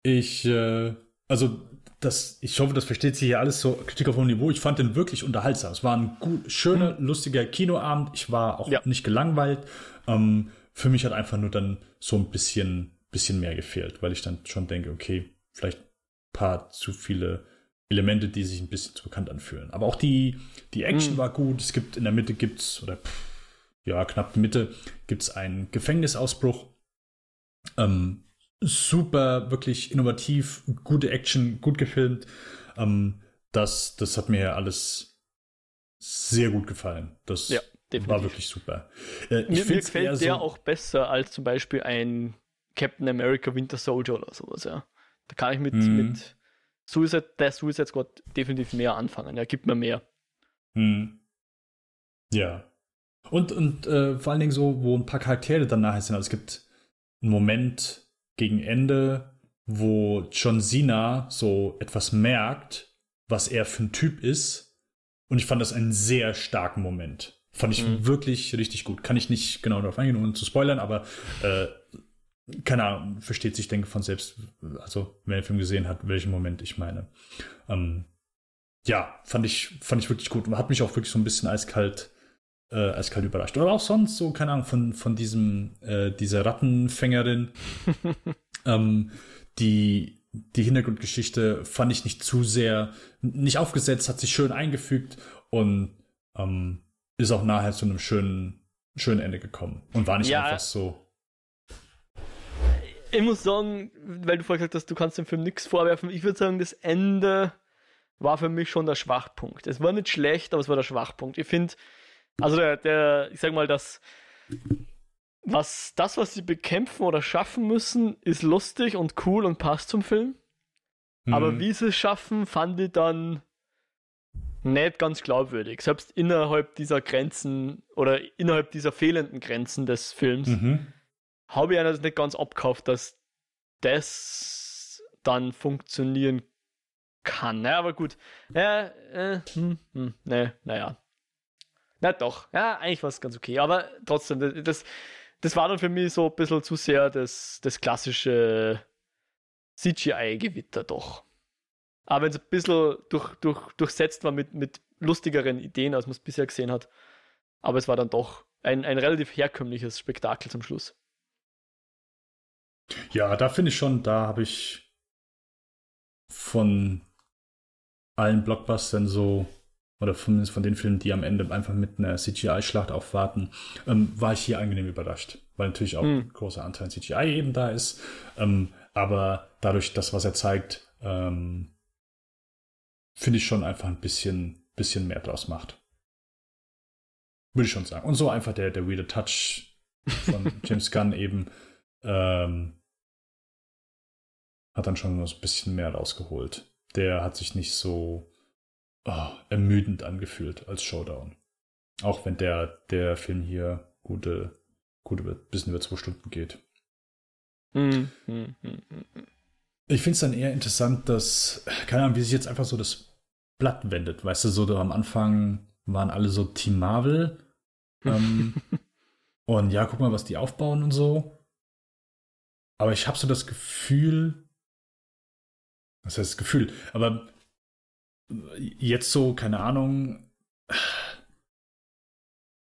Ich, äh, also das, ich hoffe, das versteht sich hier alles so Kritik auf hohem Niveau. Ich fand den wirklich unterhaltsam. Es war ein gut, schöner, mhm. lustiger Kinoabend. Ich war auch ja. nicht gelangweilt. Ähm, für mich hat einfach nur dann so ein bisschen, bisschen mehr gefehlt, weil ich dann schon denke, okay, vielleicht ein paar zu viele Elemente, die sich ein bisschen zu bekannt anfühlen. Aber auch die, die Action mhm. war gut. Es gibt in der Mitte gibt's, oder pff, ja, knapp Mitte, gibt's einen Gefängnisausbruch. Ähm, super, wirklich innovativ, gute Action, gut gefilmt. Ähm, das, das hat mir alles sehr gut gefallen. Das ja, war wirklich super. Äh, mir, mir gefällt der so auch besser als zum Beispiel ein Captain America Winter Soldier oder sowas, ja. Da kann ich mit, mhm. mit Suicide, der Suicide Squad definitiv mehr anfangen. Er gibt mir mehr. Mhm. Ja. Und, und äh, vor allen Dingen so, wo ein paar Charaktere dann nachher sind. Also es gibt einen Moment, gegen Ende, wo John Cena so etwas merkt, was er für ein Typ ist. Und ich fand das einen sehr starken Moment. Fand ich mhm. wirklich richtig gut. Kann ich nicht genau darauf eingehen, ohne zu spoilern, aber äh, keine Ahnung, versteht sich, denke von selbst, also wenn der Film gesehen hat, welchen Moment ich meine. Ähm, ja, fand ich, fand ich wirklich gut und hat mich auch wirklich so ein bisschen eiskalt, äh, eiskalt überrascht. Oder auch sonst so, keine Ahnung, von, von diesem, äh, dieser Rattenfängerin, ähm, die, die Hintergrundgeschichte fand ich nicht zu sehr, nicht aufgesetzt, hat sich schön eingefügt und ähm, ist auch nachher zu einem schönen, schönen Ende gekommen und war nicht ja, einfach so. Ich muss sagen, weil du vorher gesagt hast, du kannst dem Film nichts vorwerfen, ich würde sagen, das Ende war für mich schon der Schwachpunkt. Es war nicht schlecht, aber es war der Schwachpunkt. Ich finde, also der, der, ich sag mal, das, was, das, was sie bekämpfen oder schaffen müssen, ist lustig und cool und passt zum Film. Mhm. Aber wie sie es schaffen, fand ich dann nicht ganz glaubwürdig. Selbst innerhalb dieser Grenzen oder innerhalb dieser fehlenden Grenzen des Films mhm. habe ich das nicht ganz abkauft, dass das dann funktionieren kann. Ja, aber gut. Ja, äh, hm, hm, ne, naja. Na doch, ja, eigentlich war es ganz okay. Aber trotzdem, das, das war dann für mich so ein bisschen zu sehr das, das klassische CGI-Gewitter doch. Aber wenn es ein bisschen durch, durch, durchsetzt war mit, mit lustigeren Ideen, als man es bisher gesehen hat. Aber es war dann doch ein, ein relativ herkömmliches Spektakel zum Schluss. Ja, da finde ich schon, da habe ich von allen Blockbustern so, oder zumindest von den Filmen, die am Ende einfach mit einer CGI-Schlacht aufwarten, ähm, war ich hier angenehm überrascht. Weil natürlich auch mhm. ein großer Anteil CGI eben da ist. Ähm, aber dadurch, das, was er zeigt, ähm, finde ich schon einfach ein bisschen, bisschen mehr draus macht. Würde ich schon sagen. Und so einfach der, der weirde Touch von James Gunn eben ähm, hat dann schon so ein bisschen mehr rausgeholt der hat sich nicht so oh, ermüdend angefühlt als Showdown. Auch wenn der, der Film hier gute, gute bisschen über zwei Stunden geht. Mm, mm, mm, ich finde es dann eher interessant, dass, keine Ahnung, wie sich jetzt einfach so das Blatt wendet. Weißt du, so da am Anfang waren alle so Team Marvel. Ähm, und ja, guck mal, was die aufbauen und so. Aber ich habe so das Gefühl, was heißt Gefühl? Aber jetzt so, keine Ahnung.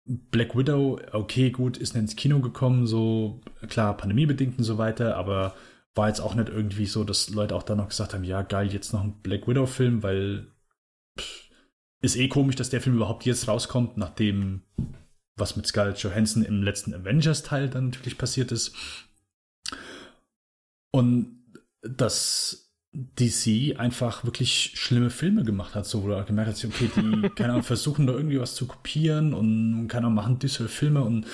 Black Widow, okay, gut, ist ins Kino gekommen, so klar, pandemiebedingt und so weiter, aber war jetzt auch nicht irgendwie so, dass Leute auch da noch gesagt haben, ja, geil, jetzt noch ein Black Widow-Film, weil pff, ist eh komisch, dass der Film überhaupt jetzt rauskommt, nachdem was mit Scarlett Johansson im letzten Avengers-Teil dann natürlich passiert ist. Und das DC einfach wirklich schlimme Filme gemacht hat, so wo du gemerkt hast, okay, die, keine Ahnung, versuchen da irgendwie was zu kopieren und keine Ahnung, machen düstere Filme und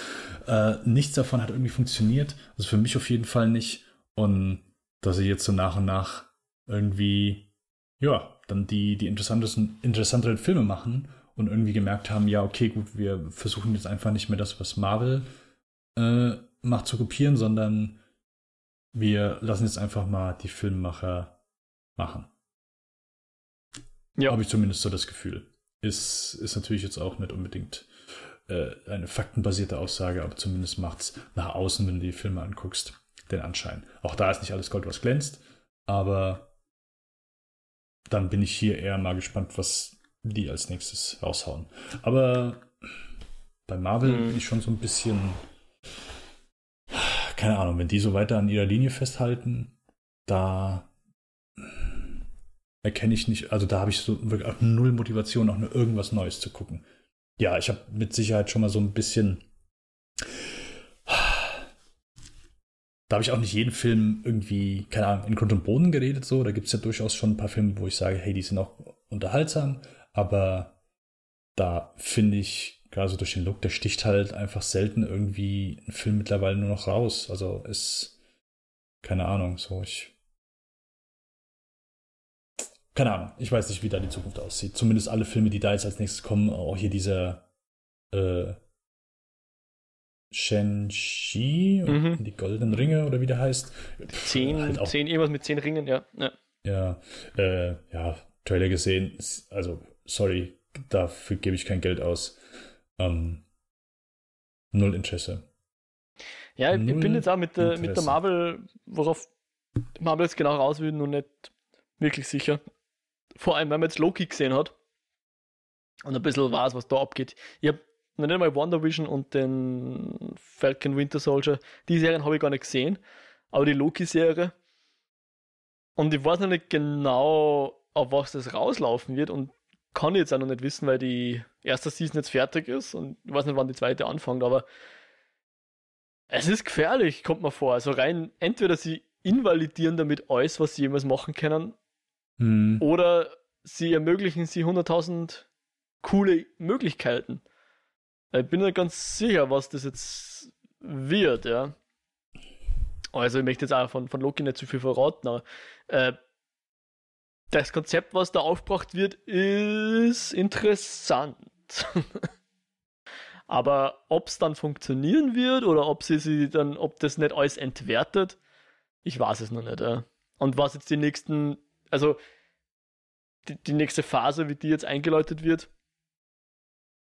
äh, nichts davon hat irgendwie funktioniert. Also für mich auf jeden Fall nicht. Und dass sie jetzt so nach und nach irgendwie, ja, dann die, die interessantesten, interessanteren Filme machen und irgendwie gemerkt haben, ja, okay, gut, wir versuchen jetzt einfach nicht mehr das, was Marvel äh, macht, zu kopieren, sondern wir lassen jetzt einfach mal die Filmemacher machen. Ja. Habe ich zumindest so das Gefühl. Ist, ist natürlich jetzt auch nicht unbedingt äh, eine faktenbasierte Aussage, aber zumindest macht es nach außen, wenn du die Filme anguckst, den Anschein. Auch da ist nicht alles Gold, was glänzt, aber dann bin ich hier eher mal gespannt, was die als nächstes raushauen. Aber bei Marvel mhm. bin ich schon so ein bisschen, keine Ahnung, wenn die so weiter an ihrer Linie festhalten, da erkenne ich nicht, also da habe ich so wirklich auch null Motivation, auch nur irgendwas Neues zu gucken. Ja, ich habe mit Sicherheit schon mal so ein bisschen. Da habe ich auch nicht jeden Film irgendwie, keine Ahnung, in Grund und Boden geredet, so. Da gibt es ja durchaus schon ein paar Filme, wo ich sage, hey, die sind auch unterhaltsam, aber da finde ich, gerade so durch den Look, der sticht halt einfach selten irgendwie ein Film mittlerweile nur noch raus. Also ist, keine Ahnung, so, ich keine Ahnung, ich weiß nicht, wie da die Zukunft aussieht. Zumindest alle Filme, die da jetzt als nächstes kommen, auch hier dieser äh, Shang-Chi mhm. die goldenen Ringe oder wie der heißt. Zehn, halt zehn irgendwas mit zehn Ringen, ja. Ja, ja, äh, ja Trailer gesehen. Also, sorry, dafür gebe ich kein Geld aus. Ähm, null Interesse. Ja, null ich bin jetzt auch mit der, mit der Marvel, worauf Marvel jetzt genau raus will, noch nicht wirklich sicher. Vor allem, wenn man jetzt Loki gesehen hat und ein bisschen weiß, was da abgeht. Ich habe noch nicht mal Wonder Vision und den Falcon Winter Soldier, die Serien habe ich gar nicht gesehen, aber die Loki-Serie. Und ich weiß noch nicht genau, auf was das rauslaufen wird und kann jetzt auch noch nicht wissen, weil die erste Season jetzt fertig ist und ich weiß nicht, wann die zweite anfängt, aber es ist gefährlich, kommt mir vor. Also rein, entweder sie invalidieren damit alles, was sie jemals machen können, hm. oder sie ermöglichen sie 100.000 coole Möglichkeiten. Ich bin nicht ganz sicher, was das jetzt wird, ja. Also ich möchte jetzt auch von, von Loki nicht zu viel verraten, aber äh, das Konzept, was da aufgebracht wird, ist interessant. aber ob es dann funktionieren wird oder ob sie sie dann, ob das nicht alles entwertet, ich weiß es noch nicht. Ja. Und was jetzt die nächsten, also die, die nächste Phase, wie die jetzt eingeläutet wird,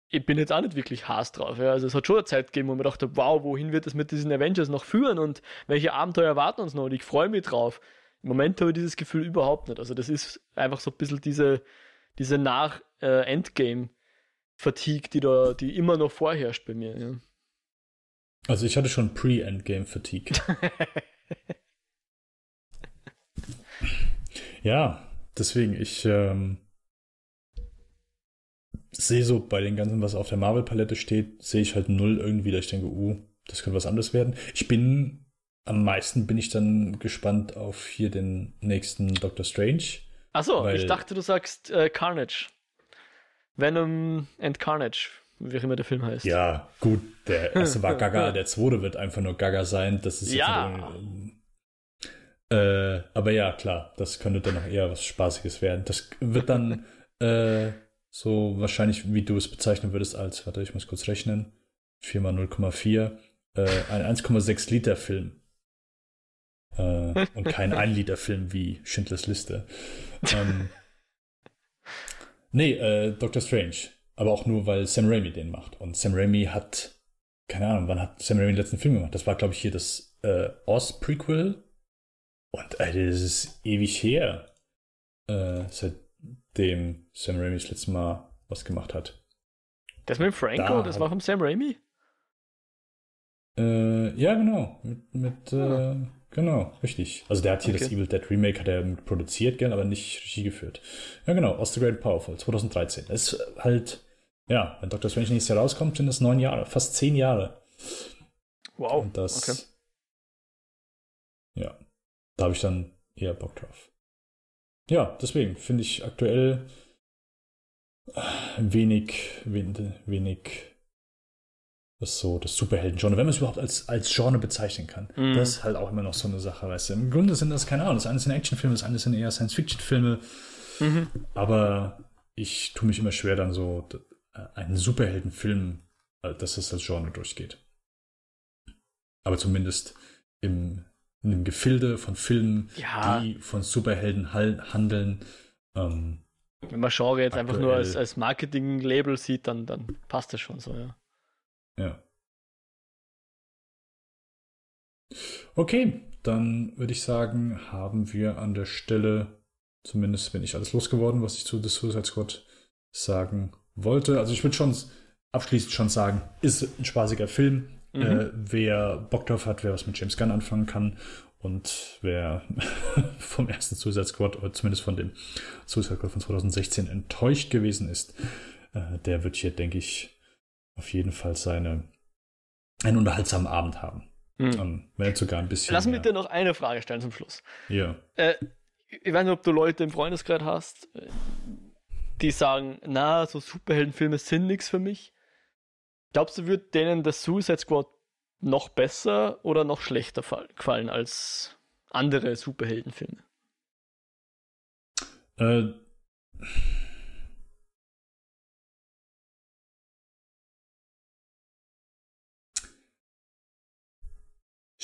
ich bin jetzt auch nicht wirklich Hass drauf. Ja. Also es hat schon eine Zeit gegeben, wo man dachte, wow, wohin wird es mit diesen Avengers noch führen und welche Abenteuer erwarten uns noch? Und ich freue mich drauf. Im Moment habe ich dieses Gefühl überhaupt nicht. Also das ist einfach so ein bisschen diese, diese Nach-Endgame-Fatigue, die da, die immer noch vorherrscht bei mir. Ja. Also ich hatte schon Pre-Endgame-Fatigue. ja, deswegen, ich ähm, sehe so bei den ganzen, was auf der Marvel-Palette steht, sehe ich halt null irgendwie, da ich denke, uh, das könnte was anderes werden. Ich bin, am meisten bin ich dann gespannt auf hier den nächsten Doctor Strange. Achso, ich dachte, du sagst äh, Carnage. Venom and Carnage, wie auch immer der Film heißt. Ja, gut, der erste war Gaga, der zweite wird einfach nur Gaga sein. Das ist ja. Äh, aber ja, klar, das könnte dann noch eher was Spaßiges werden. Das wird dann äh, so wahrscheinlich, wie du es bezeichnen würdest, als, warte, ich muss kurz rechnen, 4 mal 0,4, äh, ein 1,6 Liter Film. Äh, und kein 1 Liter Film wie Schindlers Liste. Ähm, nee, äh, Doctor Strange. Aber auch nur, weil Sam Raimi den macht. Und Sam Raimi hat, keine Ahnung, wann hat Sam Raimi den letzten Film gemacht? Das war, glaube ich, hier das äh, Oz-Prequel. Und äh, das ist ewig her. Äh, seit dem Sam Raimi das letzte Mal was gemacht hat. Das mit dem Franco, da das war vom Sam Raimi? Äh, ja, genau. Mit, mit ah. äh, genau, richtig. Also der hat hier okay. das Evil Dead Remake hat er produziert, gern, aber nicht Regie geführt. Ja, genau, Aus the Great Powerful, 2013. Das ist halt, ja, wenn Dr. Strange nächstes Jahr rauskommt, sind das neun Jahre, fast zehn Jahre. Wow. Und das, okay. ja, da habe ich dann eher Bock drauf ja, deswegen finde ich aktuell äh, wenig, wenig, wenig das so das Superhelden-Genre, wenn man es überhaupt als, als Genre bezeichnen kann. Mm. Das ist halt auch immer noch so eine Sache, weißt du. Im Grunde sind das, keine Ahnung, das eine sind Actionfilme, das andere sind eher Science-Fiction-Filme. Mhm. Aber ich tue mich immer schwer, dann so äh, einen Superheldenfilm, äh, dass es als Genre durchgeht. Aber zumindest im einem Gefilde von Filmen, ja. die von Superhelden handeln. Ähm, Wenn man Genre jetzt aktuell. einfach nur als, als Marketing-Label sieht, dann, dann passt das schon so, ja. Ja. Okay, dann würde ich sagen, haben wir an der Stelle, zumindest bin ich alles losgeworden, was ich zu The Suicide Squad sagen wollte. Also ich würde schon abschließend schon sagen, ist ein spaßiger Film. Mhm. Äh, wer Bock drauf hat, wer was mit James Gunn anfangen kann und wer vom ersten Suicide Squad oder zumindest von dem Suicide Squad von 2016 enttäuscht gewesen ist, äh, der wird hier, denke ich, auf jeden Fall seine einen unterhaltsamen Abend haben. Mhm. Um, wenn sogar ein bisschen. Lass mich dir noch eine Frage stellen zum Schluss. Ja. Äh, ich weiß nicht, ob du Leute im Freundeskreis hast, äh, die sagen, na, so Superheldenfilme sind nichts für mich. Glaubst du, wird denen das Suicide Squad noch besser oder noch schlechter gefallen als andere Superheldenfilme? Äh.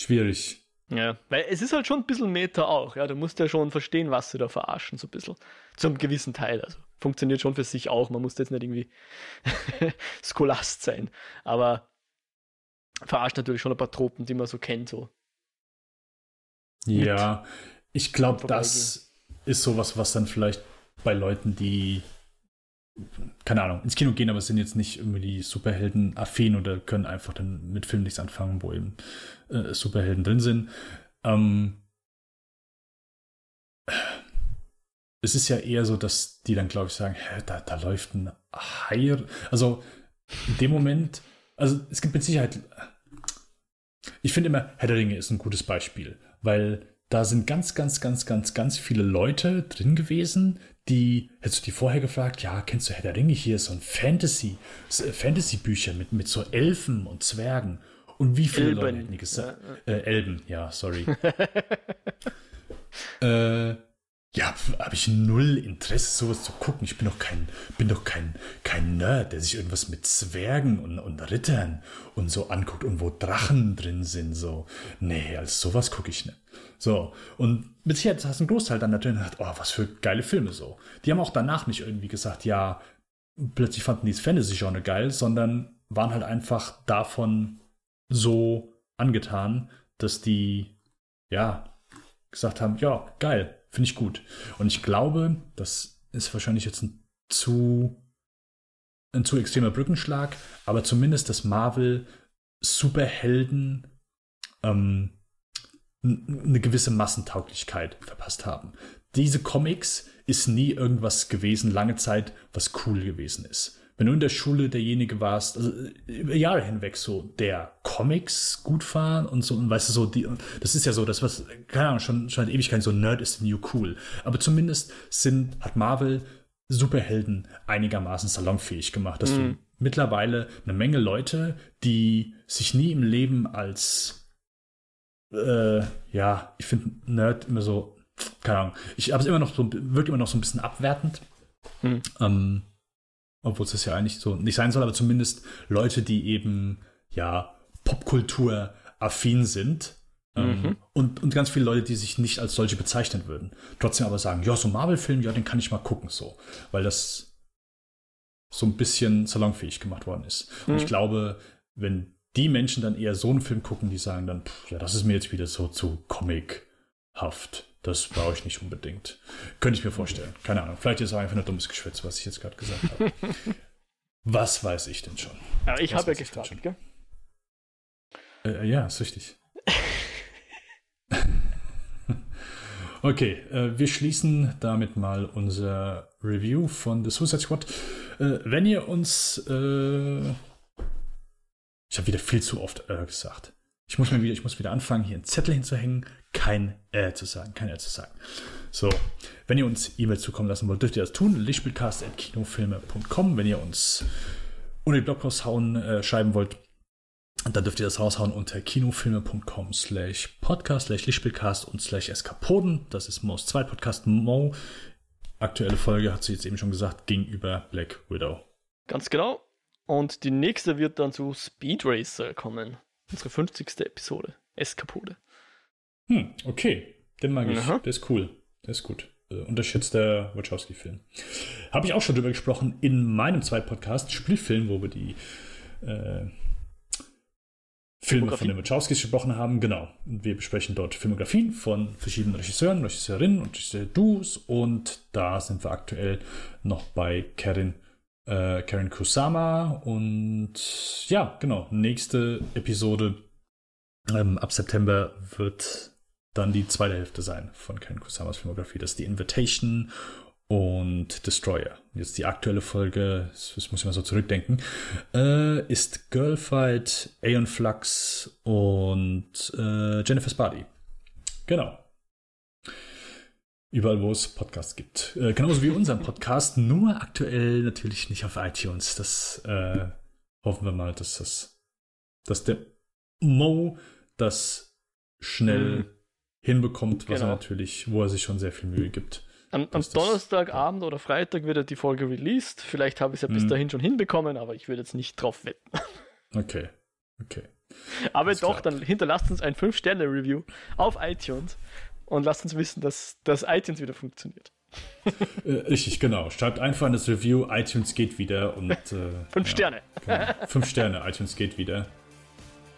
schwierig. Ja, weil es ist halt schon ein bisschen Meta auch, ja. Du musst ja schon verstehen, was sie da verarschen, so ein bisschen. Zum gewissen Teil. Also funktioniert schon für sich auch. Man muss jetzt nicht irgendwie Scholast sein. Aber verarscht natürlich schon ein paar Tropen, die man so kennt, so. Ja, ich glaube, das ist sowas, was dann vielleicht bei Leuten, die keine Ahnung, ins Kino gehen, aber sind jetzt nicht irgendwie Superhelden affin oder können einfach dann mit Filmen nichts anfangen, wo eben äh, Superhelden drin sind. Ähm, es ist ja eher so, dass die dann, glaube ich, sagen, hä, da, da läuft ein Hai. Also in dem Moment, also es gibt mit Sicherheit, ich finde immer, Herr der Ringe ist ein gutes Beispiel, weil da sind ganz, ganz, ganz, ganz, ganz viele Leute drin gewesen, die, hättest du die vorher gefragt, ja, kennst du Herr der Ringe? Hier ist so ein Fantasy, äh, Fantasy-Bücher mit, mit so Elfen und Zwergen. Und wie viele Elben. Leute hätten die gesagt? Ja, ja. Äh, Elben, ja, sorry. äh, ja, habe ich null Interesse, sowas zu gucken. Ich bin doch kein, bin doch kein, kein Nerd, der sich irgendwas mit Zwergen und, und Rittern und so anguckt und wo Drachen drin sind. So, nee, als sowas gucke ich nicht. So, und mit Sicherheit hast du einen Großteil dann natürlich gedacht, oh, was für geile Filme so. Die haben auch danach nicht irgendwie gesagt, ja, plötzlich fanden die das Fantasy-Genre geil, sondern waren halt einfach davon so angetan, dass die, ja, gesagt haben, ja, geil, Finde ich gut. Und ich glaube, das ist wahrscheinlich jetzt ein zu, ein zu extremer Brückenschlag, aber zumindest, dass Marvel Superhelden ähm, eine gewisse Massentauglichkeit verpasst haben. Diese Comics ist nie irgendwas gewesen, lange Zeit, was cool gewesen ist wenn du in der Schule derjenige warst, also über Jahre hinweg so, der Comics gut fahren und so, und weißt du, so, die, das ist ja so, das was, keine Ahnung, schon, schon seit Ewigkeiten so Nerd ist new cool. Aber zumindest sind, hat Marvel Superhelden einigermaßen salonfähig gemacht, dass mhm. du mittlerweile eine Menge Leute, die sich nie im Leben als, äh, ja, ich finde Nerd immer so, keine Ahnung, ich habe es immer noch so, wirkt immer noch so ein bisschen abwertend. Mhm. Ähm, obwohl es das ja eigentlich so nicht sein soll, aber zumindest Leute, die eben ja Popkultur affin sind. Ähm, mhm. und, und ganz viele Leute, die sich nicht als solche bezeichnen würden. Trotzdem aber sagen, ja, so Marvel-Film, ja, den kann ich mal gucken, so. Weil das so ein bisschen salonfähig gemacht worden ist. Mhm. Und ich mhm. glaube, wenn die Menschen dann eher so einen Film gucken, die sagen dann, pff, ja, das ist mir jetzt wieder so zu comichaft. Das brauche ich nicht unbedingt. Könnte ich mir vorstellen. Keine Ahnung. Vielleicht ist es einfach nur dummes Geschwätz, was ich jetzt gerade gesagt habe. was weiß ich denn schon? Ja, ich habe ja gefragt, gell? Äh, äh, ja, ist richtig. okay, äh, wir schließen damit mal unser Review von The Suicide Squad. Äh, wenn ihr uns. Äh, ich habe wieder viel zu oft äh, gesagt. Ich muss, mir wieder, ich muss wieder anfangen, hier einen Zettel hinzuhängen, kein äh zu sagen, kein äh zu sagen. So, wenn ihr uns E-Mail zukommen lassen wollt, dürft ihr das tun. Lichtspielcast.kinofilme.com. Wenn ihr uns ohne die Blogpost hauen äh, schreiben wollt, dann dürft ihr das raushauen unter kinofilme.com slash podcast slash Lichtspielcast und slash eskapoden. Das ist Mo's Zweitpodcast. Mo, aktuelle Folge, hat sie jetzt eben schon gesagt, ging über Black Widow. Ganz genau. Und die nächste wird dann zu Speed Racer kommen. Unsere 50. Episode. Eskapode. Hm, okay. Den mag ich. Aha. Der ist cool. Der ist gut. Äh, unterschätzter Wachowski-Film. Habe ich auch schon drüber gesprochen in meinem zweiten Podcast, Spielfilm, wo wir die äh, Filme von den Wachowskis gesprochen haben. Genau. Wir besprechen dort Filmografien von verschiedenen Regisseuren, Regisseurinnen und Regisseur-Duos. Und da sind wir aktuell noch bei Karen, äh, Karen Kusama. Und ja, genau. Nächste Episode ähm, ab September wird dann die zweite Hälfte sein von Ken Kusamas Filmografie. Das ist die Invitation und Destroyer. Jetzt die aktuelle Folge, das muss ich mal so zurückdenken, äh, ist Girlfight, Aeon Flux und äh, Jennifer's Body. Genau. Überall, wo es Podcasts gibt. Äh, genauso wie unseren Podcast, nur aktuell natürlich nicht auf iTunes. Das äh, hoffen wir mal, dass das, dass der Mo das schnell mhm hinbekommt, was genau. er natürlich, wo er sich schon sehr viel Mühe gibt. Am, am Donnerstagabend oder Freitag wird die Folge released. Vielleicht habe ich es ja bis mhm. dahin schon hinbekommen, aber ich würde jetzt nicht drauf wetten. Okay, okay. Aber das doch, dann hinterlasst uns ein 5-Sterne-Review auf iTunes und lasst uns wissen, dass das iTunes wieder funktioniert. Äh, richtig, genau. Schreibt einfach in das Review, iTunes geht wieder und. Äh, fünf ja, Sterne. Genau. Fünf Sterne, iTunes geht wieder.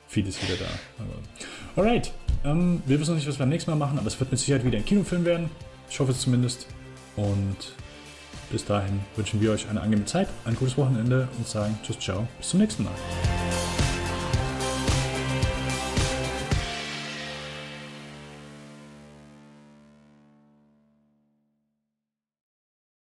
Vieles wieder da. Alright. Ähm, wir wissen noch nicht, was wir beim nächsten Mal machen, aber es wird mit Sicherheit wieder ein Kinofilm werden. Ich hoffe es zumindest. Und bis dahin wünschen wir euch eine angenehme Zeit, ein gutes Wochenende und sagen Tschüss, ciao, bis zum nächsten Mal.